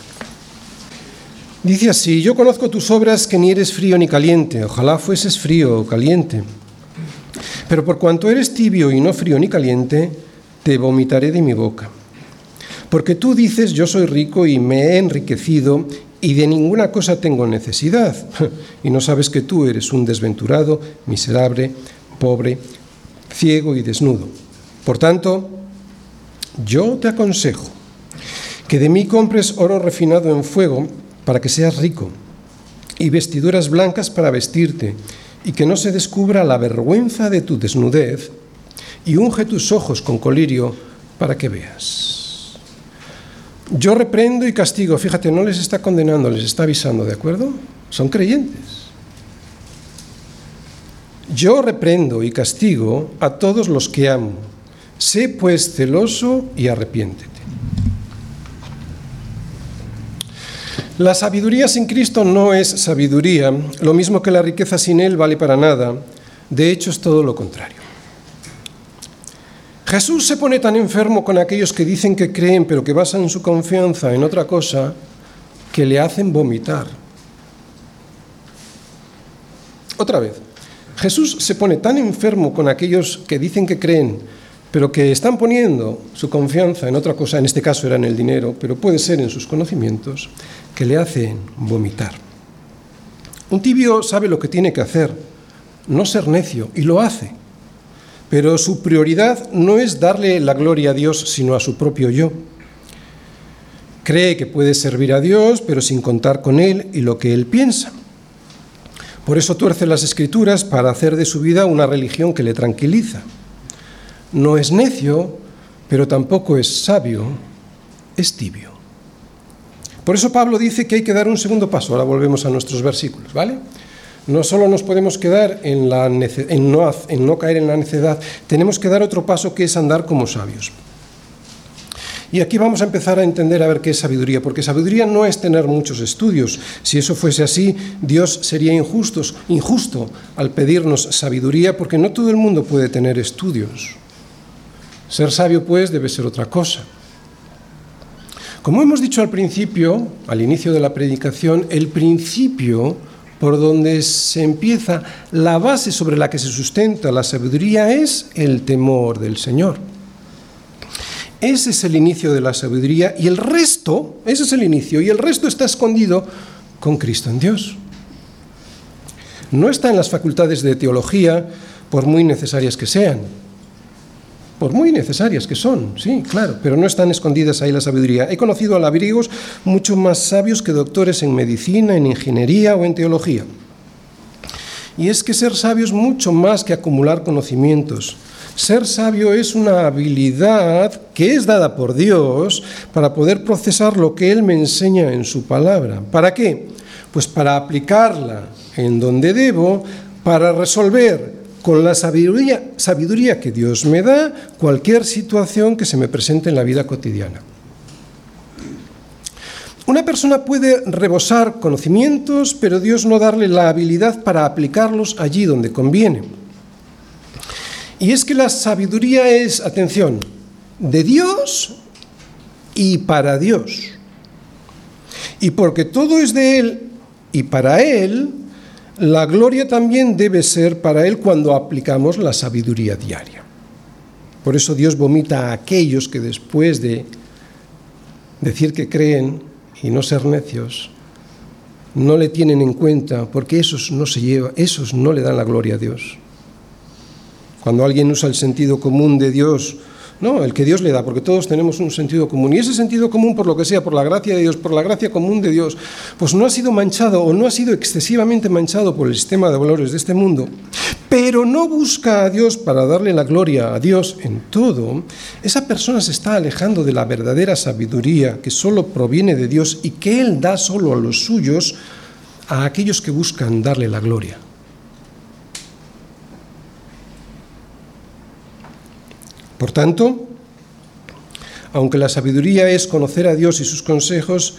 Dice así, yo conozco tus obras que ni eres frío ni caliente, ojalá fueses frío o caliente. Pero por cuanto eres tibio y no frío ni caliente, te vomitaré de mi boca. Porque tú dices, yo soy rico y me he enriquecido y de ninguna cosa tengo necesidad. Y no sabes que tú eres un desventurado, miserable, pobre, ciego y desnudo. Por tanto, yo te aconsejo que de mí compres oro refinado en fuego para que seas rico y vestiduras blancas para vestirte y que no se descubra la vergüenza de tu desnudez, y unge tus ojos con colirio para que veas. Yo reprendo y castigo, fíjate, no les está condenando, les está avisando, ¿de acuerdo? Son creyentes. Yo reprendo y castigo a todos los que amo. Sé pues celoso y arrepiéntete. La sabiduría sin Cristo no es sabiduría, lo mismo que la riqueza sin Él vale para nada. De hecho, es todo lo contrario. Jesús se pone tan enfermo con aquellos que dicen que creen, pero que basan su confianza en otra cosa, que le hacen vomitar. Otra vez, Jesús se pone tan enfermo con aquellos que dicen que creen, pero que están poniendo su confianza en otra cosa, en este caso era en el dinero, pero puede ser en sus conocimientos, que le hacen vomitar. Un tibio sabe lo que tiene que hacer, no ser necio, y lo hace. Pero su prioridad no es darle la gloria a Dios, sino a su propio yo. Cree que puede servir a Dios, pero sin contar con Él y lo que Él piensa. Por eso tuerce las escrituras para hacer de su vida una religión que le tranquiliza no es necio, pero tampoco es sabio, es tibio. Por eso Pablo dice que hay que dar un segundo paso. Ahora volvemos a nuestros versículos, ¿vale? No solo nos podemos quedar en, la en, no, en no caer en la necedad, tenemos que dar otro paso que es andar como sabios. Y aquí vamos a empezar a entender a ver qué es sabiduría, porque sabiduría no es tener muchos estudios. Si eso fuese así, Dios sería injusto, injusto al pedirnos sabiduría, porque no todo el mundo puede tener estudios. Ser sabio, pues, debe ser otra cosa. Como hemos dicho al principio, al inicio de la predicación, el principio por donde se empieza la base sobre la que se sustenta la sabiduría es el temor del Señor. Ese es el inicio de la sabiduría y el resto, ese es el inicio, y el resto está escondido con Cristo en Dios. No está en las facultades de teología, por muy necesarias que sean, por muy necesarias que son, sí, claro, pero no están escondidas ahí la sabiduría. He conocido a labriegos mucho más sabios que doctores en medicina, en ingeniería o en teología. Y es que ser sabio es mucho más que acumular conocimientos. Ser sabio es una habilidad que es dada por Dios para poder procesar lo que Él me enseña en su palabra. ¿Para qué? Pues para aplicarla en donde debo, para resolver con la sabiduría, sabiduría que Dios me da cualquier situación que se me presente en la vida cotidiana. Una persona puede rebosar conocimientos, pero Dios no darle la habilidad para aplicarlos allí donde conviene. Y es que la sabiduría es, atención, de Dios y para Dios. Y porque todo es de Él y para Él, la gloria también debe ser para Él cuando aplicamos la sabiduría diaria. Por eso Dios vomita a aquellos que después de decir que creen y no ser necios, no le tienen en cuenta, porque esos no se lleva, esos no le dan la gloria a Dios. Cuando alguien usa el sentido común de Dios no, el que Dios le da, porque todos tenemos un sentido común. Y ese sentido común, por lo que sea, por la gracia de Dios, por la gracia común de Dios, pues no ha sido manchado o no ha sido excesivamente manchado por el sistema de valores de este mundo, pero no busca a Dios para darle la gloria a Dios en todo, esa persona se está alejando de la verdadera sabiduría que solo proviene de Dios y que Él da solo a los suyos, a aquellos que buscan darle la gloria. Por tanto, aunque la sabiduría es conocer a Dios y sus consejos,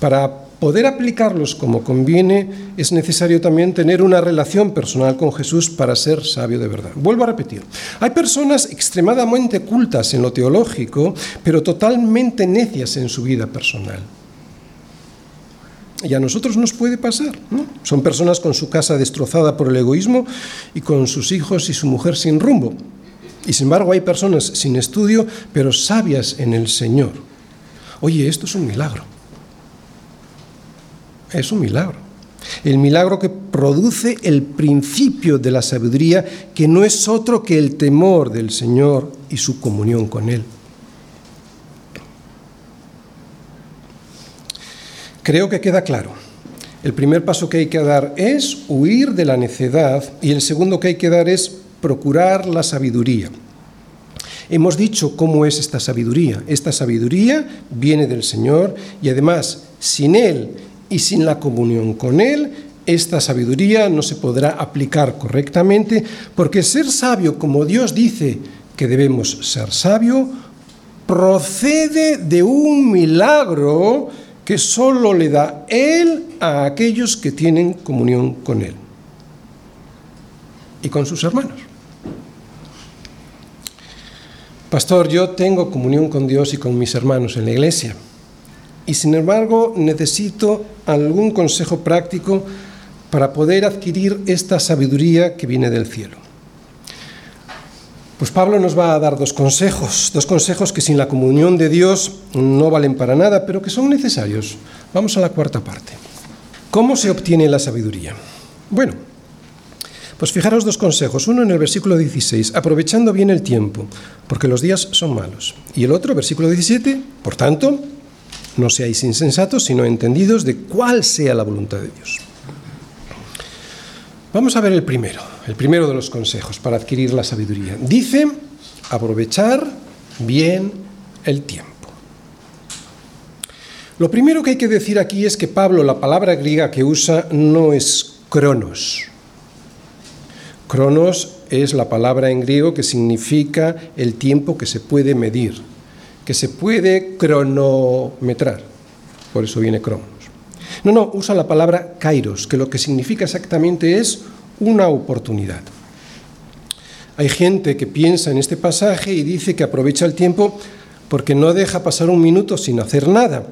para poder aplicarlos como conviene, es necesario también tener una relación personal con Jesús para ser sabio de verdad. Vuelvo a repetir, hay personas extremadamente cultas en lo teológico, pero totalmente necias en su vida personal. Y a nosotros nos puede pasar. ¿no? Son personas con su casa destrozada por el egoísmo y con sus hijos y su mujer sin rumbo. Y sin embargo hay personas sin estudio, pero sabias en el Señor. Oye, esto es un milagro. Es un milagro. El milagro que produce el principio de la sabiduría, que no es otro que el temor del Señor y su comunión con Él. Creo que queda claro. El primer paso que hay que dar es huir de la necedad y el segundo que hay que dar es procurar la sabiduría. Hemos dicho cómo es esta sabiduría. Esta sabiduría viene del Señor y además sin Él y sin la comunión con Él, esta sabiduría no se podrá aplicar correctamente porque ser sabio, como Dios dice que debemos ser sabio, procede de un milagro que solo le da Él a aquellos que tienen comunión con Él y con sus hermanos. Pastor, yo tengo comunión con Dios y con mis hermanos en la iglesia. Y sin embargo necesito algún consejo práctico para poder adquirir esta sabiduría que viene del cielo. Pues Pablo nos va a dar dos consejos, dos consejos que sin la comunión de Dios no valen para nada, pero que son necesarios. Vamos a la cuarta parte. ¿Cómo se obtiene la sabiduría? Bueno, pues fijaros dos consejos. Uno en el versículo 16, aprovechando bien el tiempo, porque los días son malos. Y el otro, versículo 17, por tanto, no seáis insensatos, sino entendidos de cuál sea la voluntad de Dios. Vamos a ver el primero, el primero de los consejos para adquirir la sabiduría. Dice, aprovechar bien el tiempo. Lo primero que hay que decir aquí es que Pablo, la palabra griega que usa, no es cronos, Cronos es la palabra en griego que significa el tiempo que se puede medir. que se puede cronometrar. Por eso viene cronos. No, no, usa la palabra kairos, que lo que significa exactamente es una oportunidad. Hay gente que piensa en este pasaje y dice que aprovecha el tiempo porque no deja pasar un minuto sin hacer nada.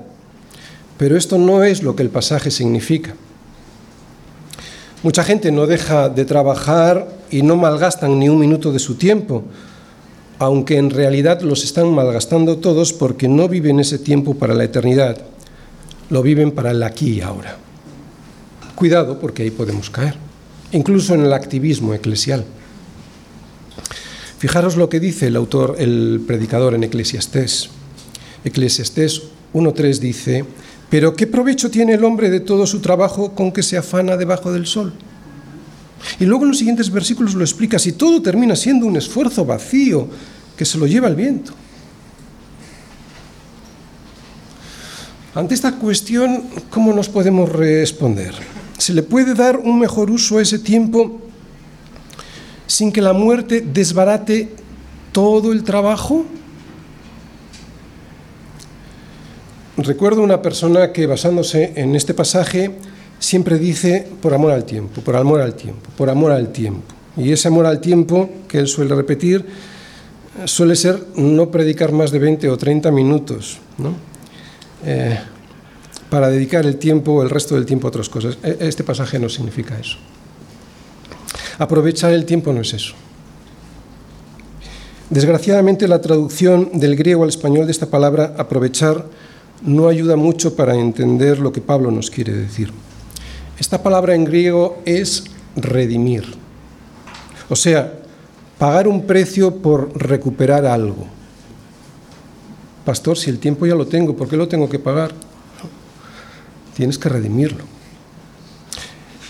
Pero esto no es lo que el pasaje significa. Mucha gente no deja de trabajar y no malgastan ni un minuto de su tiempo, aunque en realidad los están malgastando todos porque no viven ese tiempo para la eternidad, lo viven para el aquí y ahora. Cuidado porque ahí podemos caer, incluso en el activismo eclesial. Fijaros lo que dice el autor, el predicador en Eclesiastés. Eclesiastés 1.3 dice, pero ¿qué provecho tiene el hombre de todo su trabajo con que se afana debajo del sol? Y luego en los siguientes versículos lo explica, si todo termina siendo un esfuerzo vacío que se lo lleva el viento. Ante esta cuestión, ¿cómo nos podemos responder? ¿Se le puede dar un mejor uso a ese tiempo sin que la muerte desbarate todo el trabajo? Recuerdo una persona que basándose en este pasaje siempre dice por amor al tiempo, por amor al tiempo, por amor al tiempo. Y ese amor al tiempo que él suele repetir suele ser no predicar más de 20 o 30 minutos, eh, para dedicar el tiempo, el resto del tiempo a otras cosas. E, este pasaje no significa eso. Aprovechar el tiempo no es eso. Desgraciadamente la traducción del griego al español de esta palabra aprovechar no ayuda mucho para entender lo que Pablo nos quiere decir. Esta palabra en griego es redimir, o sea, pagar un precio por recuperar algo. Pastor, si el tiempo ya lo tengo, ¿por qué lo tengo que pagar? Tienes que redimirlo.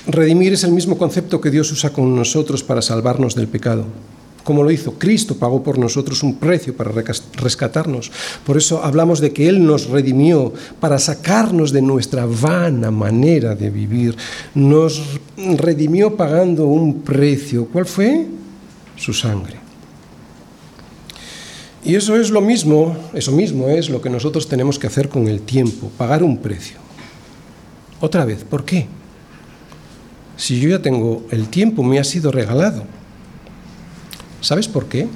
Redimir es el mismo concepto que Dios usa con nosotros para salvarnos del pecado como lo hizo. Cristo pagó por nosotros un precio para rescatarnos. Por eso hablamos de que Él nos redimió para sacarnos de nuestra vana manera de vivir. Nos redimió pagando un precio. ¿Cuál fue? Su sangre. Y eso es lo mismo, eso mismo es lo que nosotros tenemos que hacer con el tiempo, pagar un precio. Otra vez, ¿por qué? Si yo ya tengo el tiempo, me ha sido regalado. ¿Sabes por qué?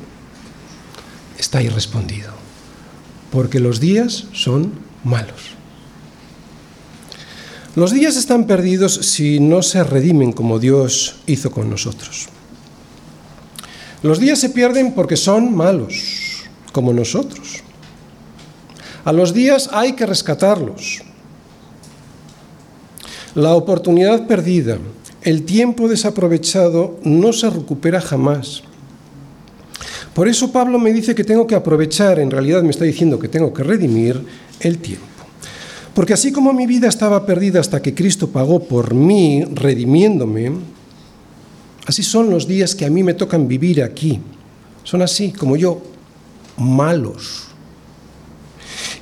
Está ahí respondido. Porque los días son malos. Los días están perdidos si no se redimen como Dios hizo con nosotros. Los días se pierden porque son malos, como nosotros. A los días hay que rescatarlos. La oportunidad perdida, el tiempo desaprovechado no se recupera jamás. Por eso Pablo me dice que tengo que aprovechar, en realidad me está diciendo que tengo que redimir el tiempo. Porque así como mi vida estaba perdida hasta que Cristo pagó por mí, redimiéndome, así son los días que a mí me tocan vivir aquí. Son así, como yo, malos.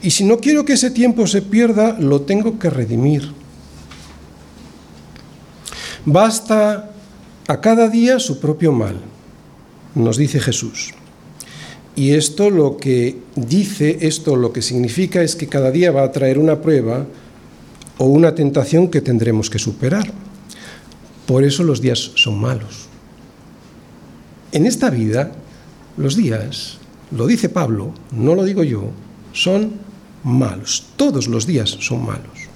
Y si no quiero que ese tiempo se pierda, lo tengo que redimir. Basta a cada día su propio mal, nos dice Jesús. Y esto lo que dice, esto lo que significa es que cada día va a traer una prueba o una tentación que tendremos que superar. Por eso los días son malos. En esta vida, los días, lo dice Pablo, no lo digo yo, son malos. Todos los días son malos.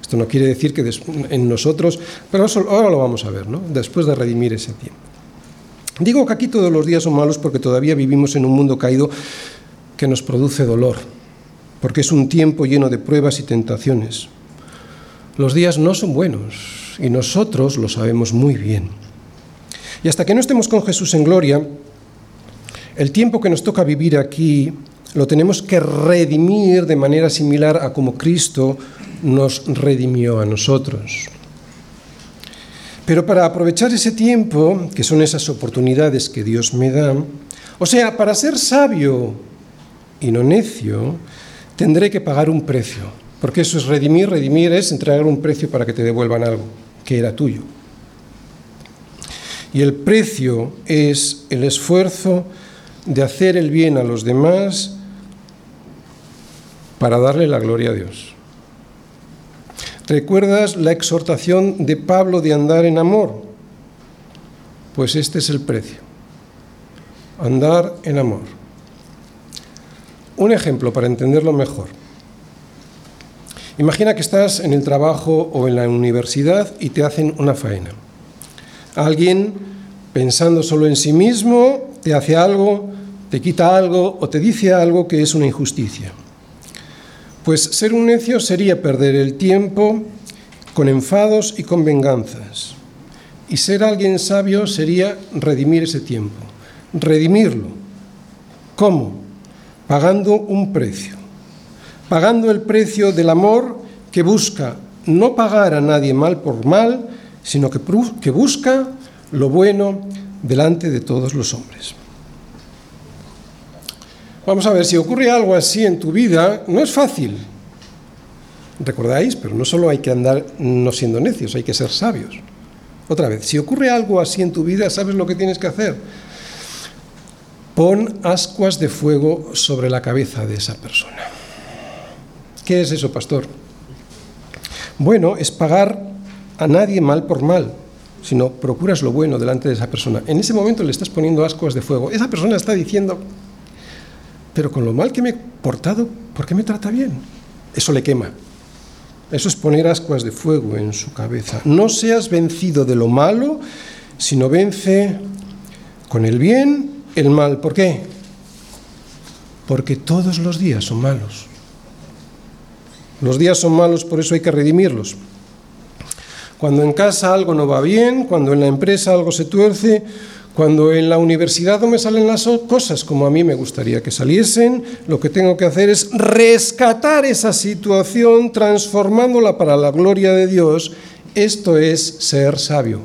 Esto no quiere decir que en nosotros, pero ahora lo vamos a ver, ¿no? Después de redimir ese tiempo. Digo que aquí todos los días son malos porque todavía vivimos en un mundo caído que nos produce dolor, porque es un tiempo lleno de pruebas y tentaciones. Los días no son buenos y nosotros lo sabemos muy bien. Y hasta que no estemos con Jesús en gloria, el tiempo que nos toca vivir aquí lo tenemos que redimir de manera similar a como Cristo nos redimió a nosotros. Pero para aprovechar ese tiempo, que son esas oportunidades que Dios me da, o sea, para ser sabio y no necio, tendré que pagar un precio. Porque eso es redimir, redimir es entregar un precio para que te devuelvan algo que era tuyo. Y el precio es el esfuerzo de hacer el bien a los demás para darle la gloria a Dios. ¿Recuerdas la exhortación de Pablo de andar en amor? Pues este es el precio. Andar en amor. Un ejemplo para entenderlo mejor. Imagina que estás en el trabajo o en la universidad y te hacen una faena. Alguien, pensando solo en sí mismo, te hace algo, te quita algo o te dice algo que es una injusticia. Pues ser un necio sería perder el tiempo con enfados y con venganzas. Y ser alguien sabio sería redimir ese tiempo, redimirlo. ¿Cómo? Pagando un precio pagando el precio del amor que busca no pagar a nadie mal por mal, sino que, que busca lo bueno delante de todos los hombres. Vamos a ver, si ocurre algo así en tu vida, no es fácil. ¿Recordáis? Pero no solo hay que andar no siendo necios, hay que ser sabios. Otra vez, si ocurre algo así en tu vida, ¿sabes lo que tienes que hacer? Pon ascuas de fuego sobre la cabeza de esa persona. ¿Qué es eso, pastor? Bueno, es pagar a nadie mal por mal, sino procuras lo bueno delante de esa persona. En ese momento le estás poniendo ascuas de fuego. Esa persona está diciendo, pero con lo mal que me he portado, ¿por qué me trata bien? Eso le quema. Eso es poner ascuas de fuego en su cabeza. No seas vencido de lo malo, sino vence con el bien el mal. ¿Por qué? Porque todos los días son malos. Los días son malos, por eso hay que redimirlos. Cuando en casa algo no va bien, cuando en la empresa algo se tuerce, cuando en la universidad no me salen las cosas como a mí me gustaría que saliesen, lo que tengo que hacer es rescatar esa situación transformándola para la gloria de Dios. Esto es ser sabio.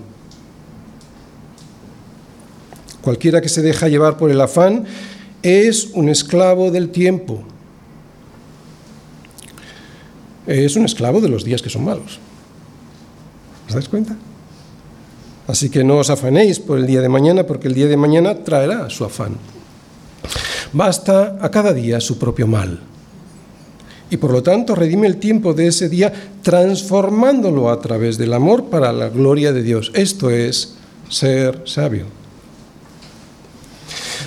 Cualquiera que se deja llevar por el afán es un esclavo del tiempo es un esclavo de los días que son malos. ¿Os dais cuenta? Así que no os afanéis por el día de mañana, porque el día de mañana traerá su afán. Basta a cada día su propio mal. Y por lo tanto redime el tiempo de ese día transformándolo a través del amor para la gloria de Dios. Esto es ser sabio.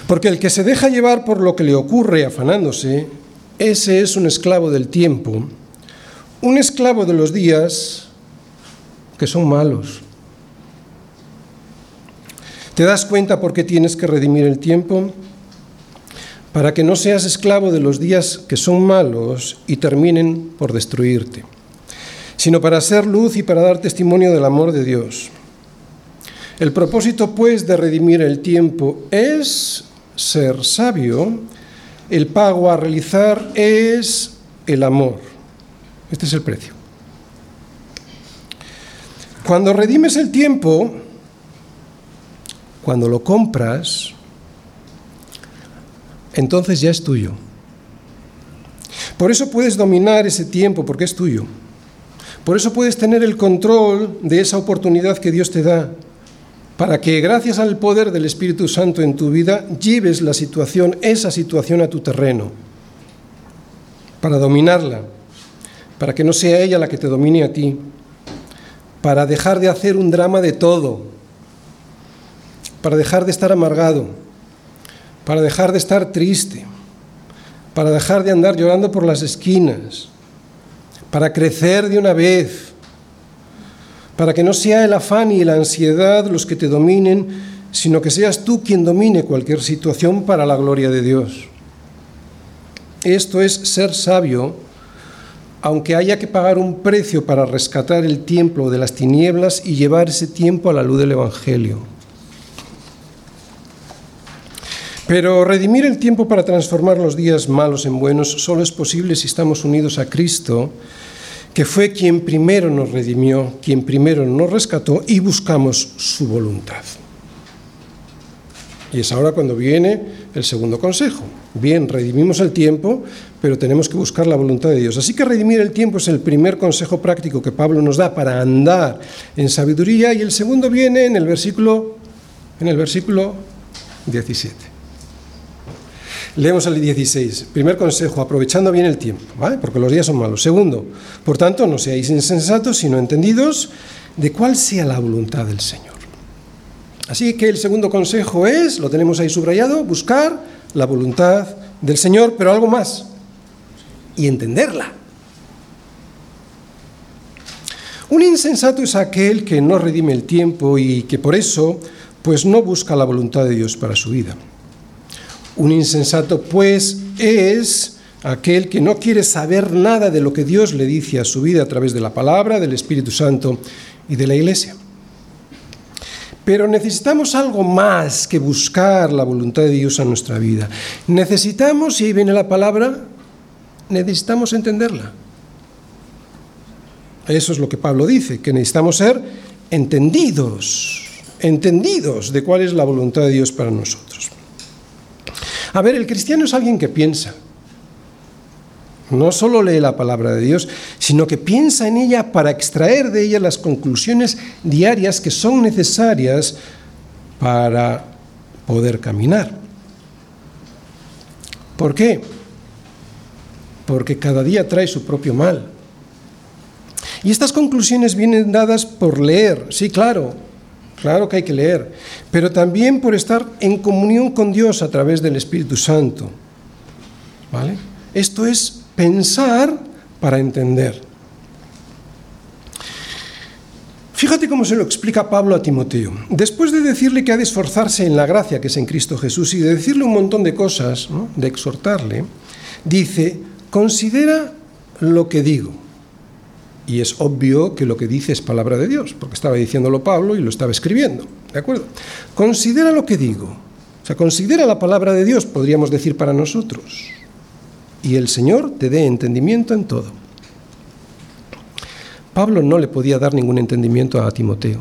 Porque el que se deja llevar por lo que le ocurre afanándose, ese es un esclavo del tiempo un esclavo de los días que son malos. ¿Te das cuenta por qué tienes que redimir el tiempo? Para que no seas esclavo de los días que son malos y terminen por destruirte, sino para ser luz y para dar testimonio del amor de Dios. El propósito, pues, de redimir el tiempo es ser sabio, el pago a realizar es el amor. Este es el precio. Cuando redimes el tiempo, cuando lo compras, entonces ya es tuyo. Por eso puedes dominar ese tiempo, porque es tuyo. Por eso puedes tener el control de esa oportunidad que Dios te da, para que gracias al poder del Espíritu Santo en tu vida lleves la situación, esa situación a tu terreno, para dominarla para que no sea ella la que te domine a ti, para dejar de hacer un drama de todo, para dejar de estar amargado, para dejar de estar triste, para dejar de andar llorando por las esquinas, para crecer de una vez, para que no sea el afán y la ansiedad los que te dominen, sino que seas tú quien domine cualquier situación para la gloria de Dios. Esto es ser sabio aunque haya que pagar un precio para rescatar el tiempo de las tinieblas y llevar ese tiempo a la luz del Evangelio. Pero redimir el tiempo para transformar los días malos en buenos solo es posible si estamos unidos a Cristo, que fue quien primero nos redimió, quien primero nos rescató y buscamos su voluntad. Y es ahora cuando viene el segundo consejo. Bien, redimimos el tiempo, pero tenemos que buscar la voluntad de Dios. Así que redimir el tiempo es el primer consejo práctico que Pablo nos da para andar en sabiduría y el segundo viene en el versículo en el versículo 17. Leemos el 16. Primer consejo, aprovechando bien el tiempo, ¿vale? Porque los días son malos. Segundo, por tanto, no seáis insensatos, sino entendidos de cuál sea la voluntad del Señor. Así que el segundo consejo es, lo tenemos ahí subrayado, buscar la voluntad del Señor, pero algo más, y entenderla. Un insensato es aquel que no redime el tiempo y que por eso pues no busca la voluntad de Dios para su vida. Un insensato, pues, es aquel que no quiere saber nada de lo que Dios le dice a su vida a través de la palabra, del Espíritu Santo y de la Iglesia. Pero necesitamos algo más que buscar la voluntad de Dios a nuestra vida. Necesitamos, y ahí viene la palabra, necesitamos entenderla. Eso es lo que Pablo dice, que necesitamos ser entendidos, entendidos de cuál es la voluntad de Dios para nosotros. A ver, el cristiano es alguien que piensa. No solo lee la palabra de Dios, sino que piensa en ella para extraer de ella las conclusiones diarias que son necesarias para poder caminar. ¿Por qué? Porque cada día trae su propio mal. Y estas conclusiones vienen dadas por leer, sí, claro, Claro que hay que leer, pero también por estar en comunión con Dios a través del Espíritu Santo. ¿Vale? Esto es pensar para entender. Fíjate cómo se lo explica Pablo a Timoteo. Después de decirle que ha de esforzarse en la gracia que es en Cristo Jesús y de decirle un montón de cosas, de exhortarle, dice, considera lo que digo y es obvio que lo que dice es palabra de Dios, porque estaba diciéndolo Pablo y lo estaba escribiendo. ¿De acuerdo? Considera lo que digo. O sea, considera la palabra de Dios, podríamos decir para nosotros. Y el Señor te dé entendimiento en todo. Pablo no le podía dar ningún entendimiento a Timoteo.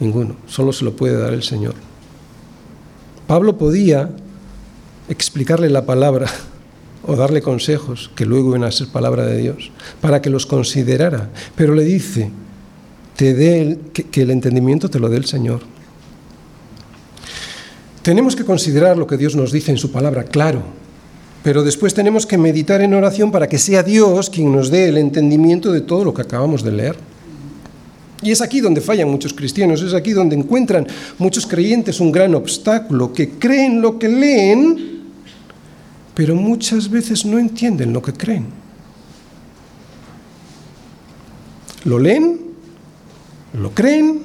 Ninguno. Solo se lo puede dar el Señor. Pablo podía explicarle la palabra o darle consejos que luego iban a ser palabra de Dios, para que los considerara. Pero le dice, te dé que, que el entendimiento te lo dé el Señor. Tenemos que considerar lo que Dios nos dice en su palabra, claro, pero después tenemos que meditar en oración para que sea Dios quien nos dé el entendimiento de todo lo que acabamos de leer. Y es aquí donde fallan muchos cristianos, es aquí donde encuentran muchos creyentes un gran obstáculo, que creen lo que leen, pero muchas veces no entienden lo que creen. Lo leen, lo creen,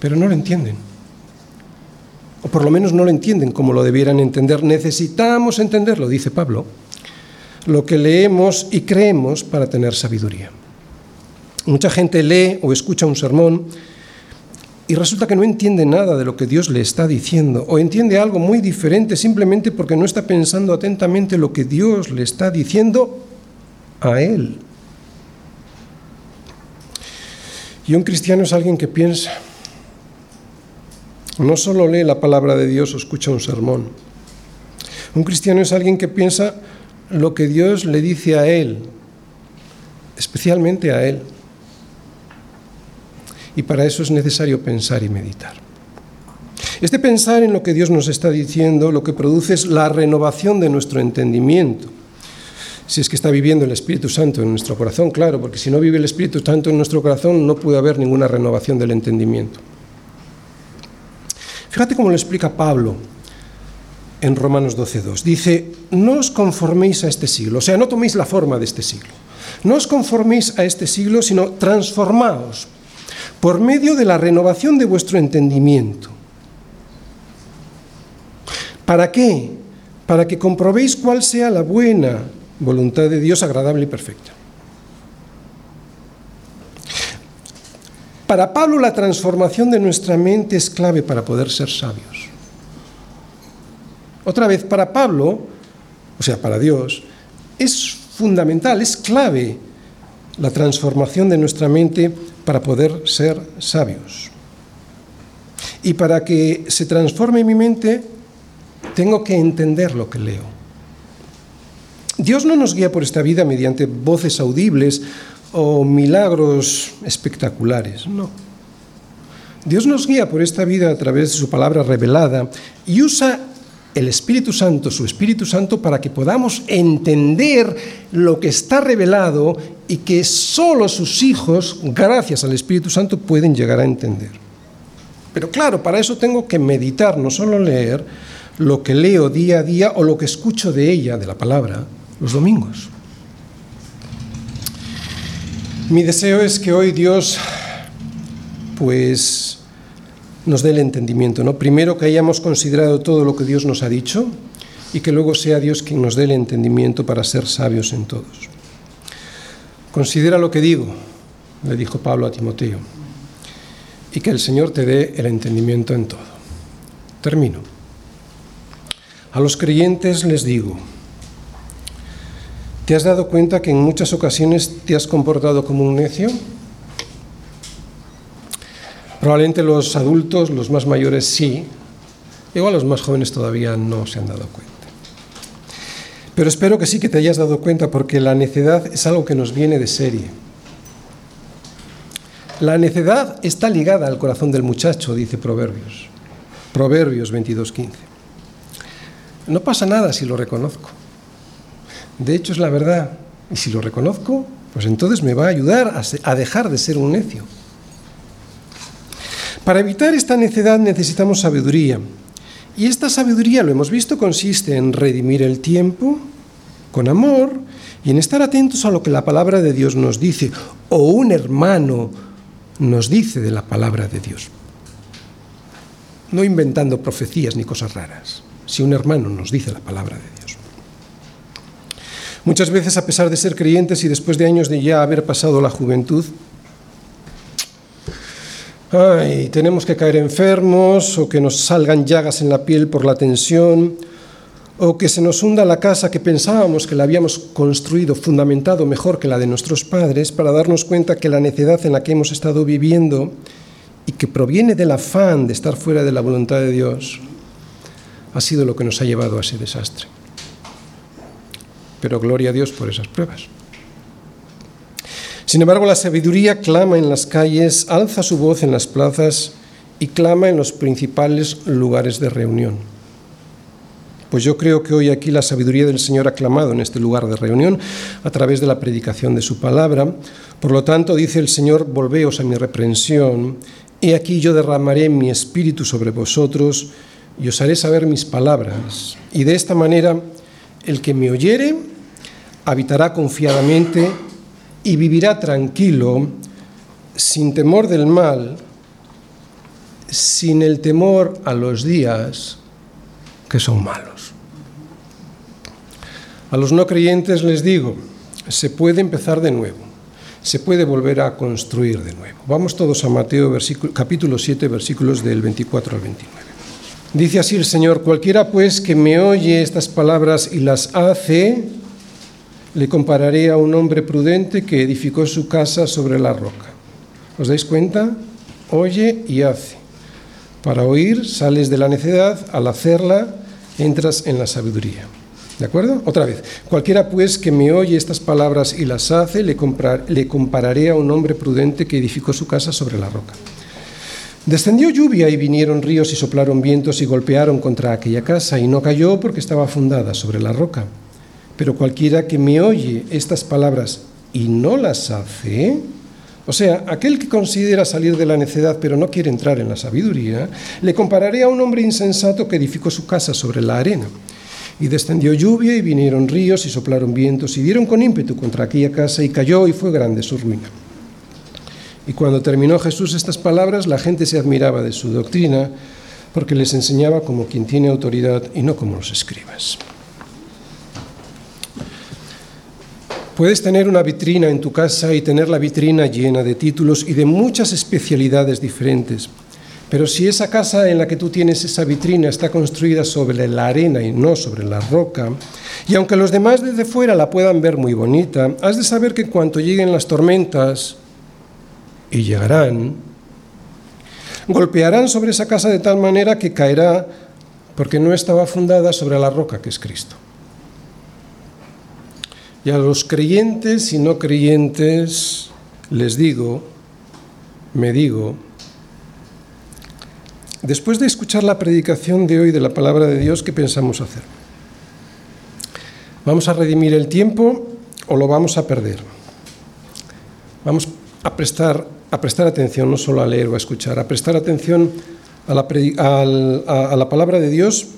pero no lo entienden. O por lo menos no lo entienden como lo debieran entender. Necesitamos entenderlo, dice Pablo, lo que leemos y creemos para tener sabiduría. Mucha gente lee o escucha un sermón y resulta que no entiende nada de lo que Dios le está diciendo, o entiende algo muy diferente simplemente porque no está pensando atentamente lo que Dios le está diciendo a él. Y un cristiano es alguien que piensa, no solo lee la palabra de Dios o escucha un sermón. Un cristiano es alguien que piensa lo que Dios le dice a él, especialmente a él y para eso es necesario pensar y meditar. Este pensar en lo que Dios nos está diciendo lo que produce es la renovación de nuestro entendimiento. Si es que está viviendo el Espíritu Santo en nuestro corazón, claro, porque si no vive el Espíritu Santo en nuestro corazón no puede haber ninguna renovación del entendimiento. Fíjate cómo lo explica Pablo en Romanos 12.2. Dice, no os conforméis a este siglo, o sea, no toméis la forma de este siglo. No os conforméis a este siglo, sino transformaos por medio de la renovación de vuestro entendimiento. ¿Para qué? Para que comprobéis cuál sea la buena voluntad de Dios agradable y perfecta. Para Pablo la transformación de nuestra mente es clave para poder ser sabios. Otra vez, para Pablo, o sea, para Dios, es fundamental, es clave la transformación de nuestra mente para poder ser sabios. Y para que se transforme mi mente, tengo que entender lo que leo. Dios no nos guía por esta vida mediante voces audibles o milagros espectaculares, no. Dios nos guía por esta vida a través de su palabra revelada y usa el Espíritu Santo, su Espíritu Santo, para que podamos entender lo que está revelado y que solo sus hijos, gracias al Espíritu Santo, pueden llegar a entender. Pero claro, para eso tengo que meditar, no solo leer lo que leo día a día o lo que escucho de ella, de la palabra, los domingos. Mi deseo es que hoy Dios, pues, nos dé el entendimiento, ¿no? Primero que hayamos considerado todo lo que Dios nos ha dicho y que luego sea Dios quien nos dé el entendimiento para ser sabios en todos. Considera lo que digo, le dijo Pablo a Timoteo, y que el Señor te dé el entendimiento en todo. Termino. A los creyentes les digo, ¿te has dado cuenta que en muchas ocasiones te has comportado como un necio? Probablemente los adultos, los más mayores sí, igual los más jóvenes todavía no se han dado cuenta. Pero espero que sí que te hayas dado cuenta porque la necedad es algo que nos viene de serie. La necedad está ligada al corazón del muchacho, dice Proverbios. Proverbios 22.15. No pasa nada si lo reconozco. De hecho es la verdad. Y si lo reconozco, pues entonces me va a ayudar a dejar de ser un necio. Para evitar esta necedad necesitamos sabiduría. Y esta sabiduría, lo hemos visto, consiste en redimir el tiempo con amor y en estar atentos a lo que la palabra de Dios nos dice o un hermano nos dice de la palabra de Dios. No inventando profecías ni cosas raras, si un hermano nos dice la palabra de Dios. Muchas veces, a pesar de ser creyentes y después de años de ya haber pasado la juventud, Ay, tenemos que caer enfermos o que nos salgan llagas en la piel por la tensión o que se nos hunda la casa que pensábamos que la habíamos construido, fundamentado mejor que la de nuestros padres, para darnos cuenta que la necedad en la que hemos estado viviendo y que proviene del afán de estar fuera de la voluntad de Dios, ha sido lo que nos ha llevado a ese desastre. Pero gloria a Dios por esas pruebas. Sin embargo, la sabiduría clama en las calles, alza su voz en las plazas y clama en los principales lugares de reunión. Pues yo creo que hoy aquí la sabiduría del Señor ha clamado en este lugar de reunión a través de la predicación de su palabra. Por lo tanto, dice el Señor, volveos a mi reprensión, he aquí yo derramaré mi espíritu sobre vosotros y os haré saber mis palabras. Y de esta manera, el que me oyere habitará confiadamente y vivirá tranquilo, sin temor del mal, sin el temor a los días que son malos. A los no creyentes les digo, se puede empezar de nuevo, se puede volver a construir de nuevo. Vamos todos a Mateo capítulo 7, versículos del 24 al 29. Dice así el Señor, cualquiera pues que me oye estas palabras y las hace, le compararé a un hombre prudente que edificó su casa sobre la roca. ¿Os dais cuenta? Oye y hace. Para oír sales de la necedad, al hacerla entras en la sabiduría. ¿De acuerdo? Otra vez. Cualquiera pues que me oye estas palabras y las hace, le, compararé a un hombre prudente que edificó su casa sobre la roca. Descendió lluvia y vinieron ríos y soplaron vientos y golpearon contra aquella casa y no cayó porque estaba fundada sobre la roca. Pero cualquiera que me oye estas palabras y no las hace, o sea, aquel que considera salir de la necedad pero no quiere entrar en la sabiduría, le compararé a un hombre insensato que edificó su casa sobre la arena. Y descendió lluvia y vinieron ríos y soplaron vientos y dieron con ímpetu contra aquella casa y cayó y fue grande su ruina. Y cuando terminó Jesús estas palabras, la gente se admiraba de su doctrina porque les enseñaba como quien tiene autoridad y no como los escribas. Puedes tener una vitrina en tu casa y tener la vitrina llena de títulos y de muchas especialidades diferentes. Pero si esa casa en la que tú tienes esa vitrina está construida sobre la arena y no sobre la roca, y aunque los demás desde fuera la puedan ver muy bonita, has de saber que en cuanto lleguen las tormentas, y llegarán, golpearán sobre esa casa de tal manera que caerá porque no estaba fundada sobre la roca que es Cristo. Y a los creyentes y no creyentes les digo, me digo, después de escuchar la predicación de hoy de la palabra de Dios, ¿qué pensamos hacer? ¿Vamos a redimir el tiempo o lo vamos a perder? Vamos a prestar, a prestar atención, no solo a leer o a escuchar, a prestar atención a la, a la palabra de Dios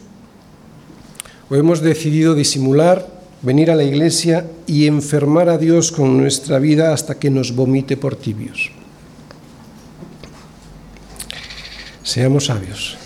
o hemos decidido disimular, venir a la iglesia y enfermar a Dios con nuestra vida hasta que nos vomite por tibios. Seamos sabios.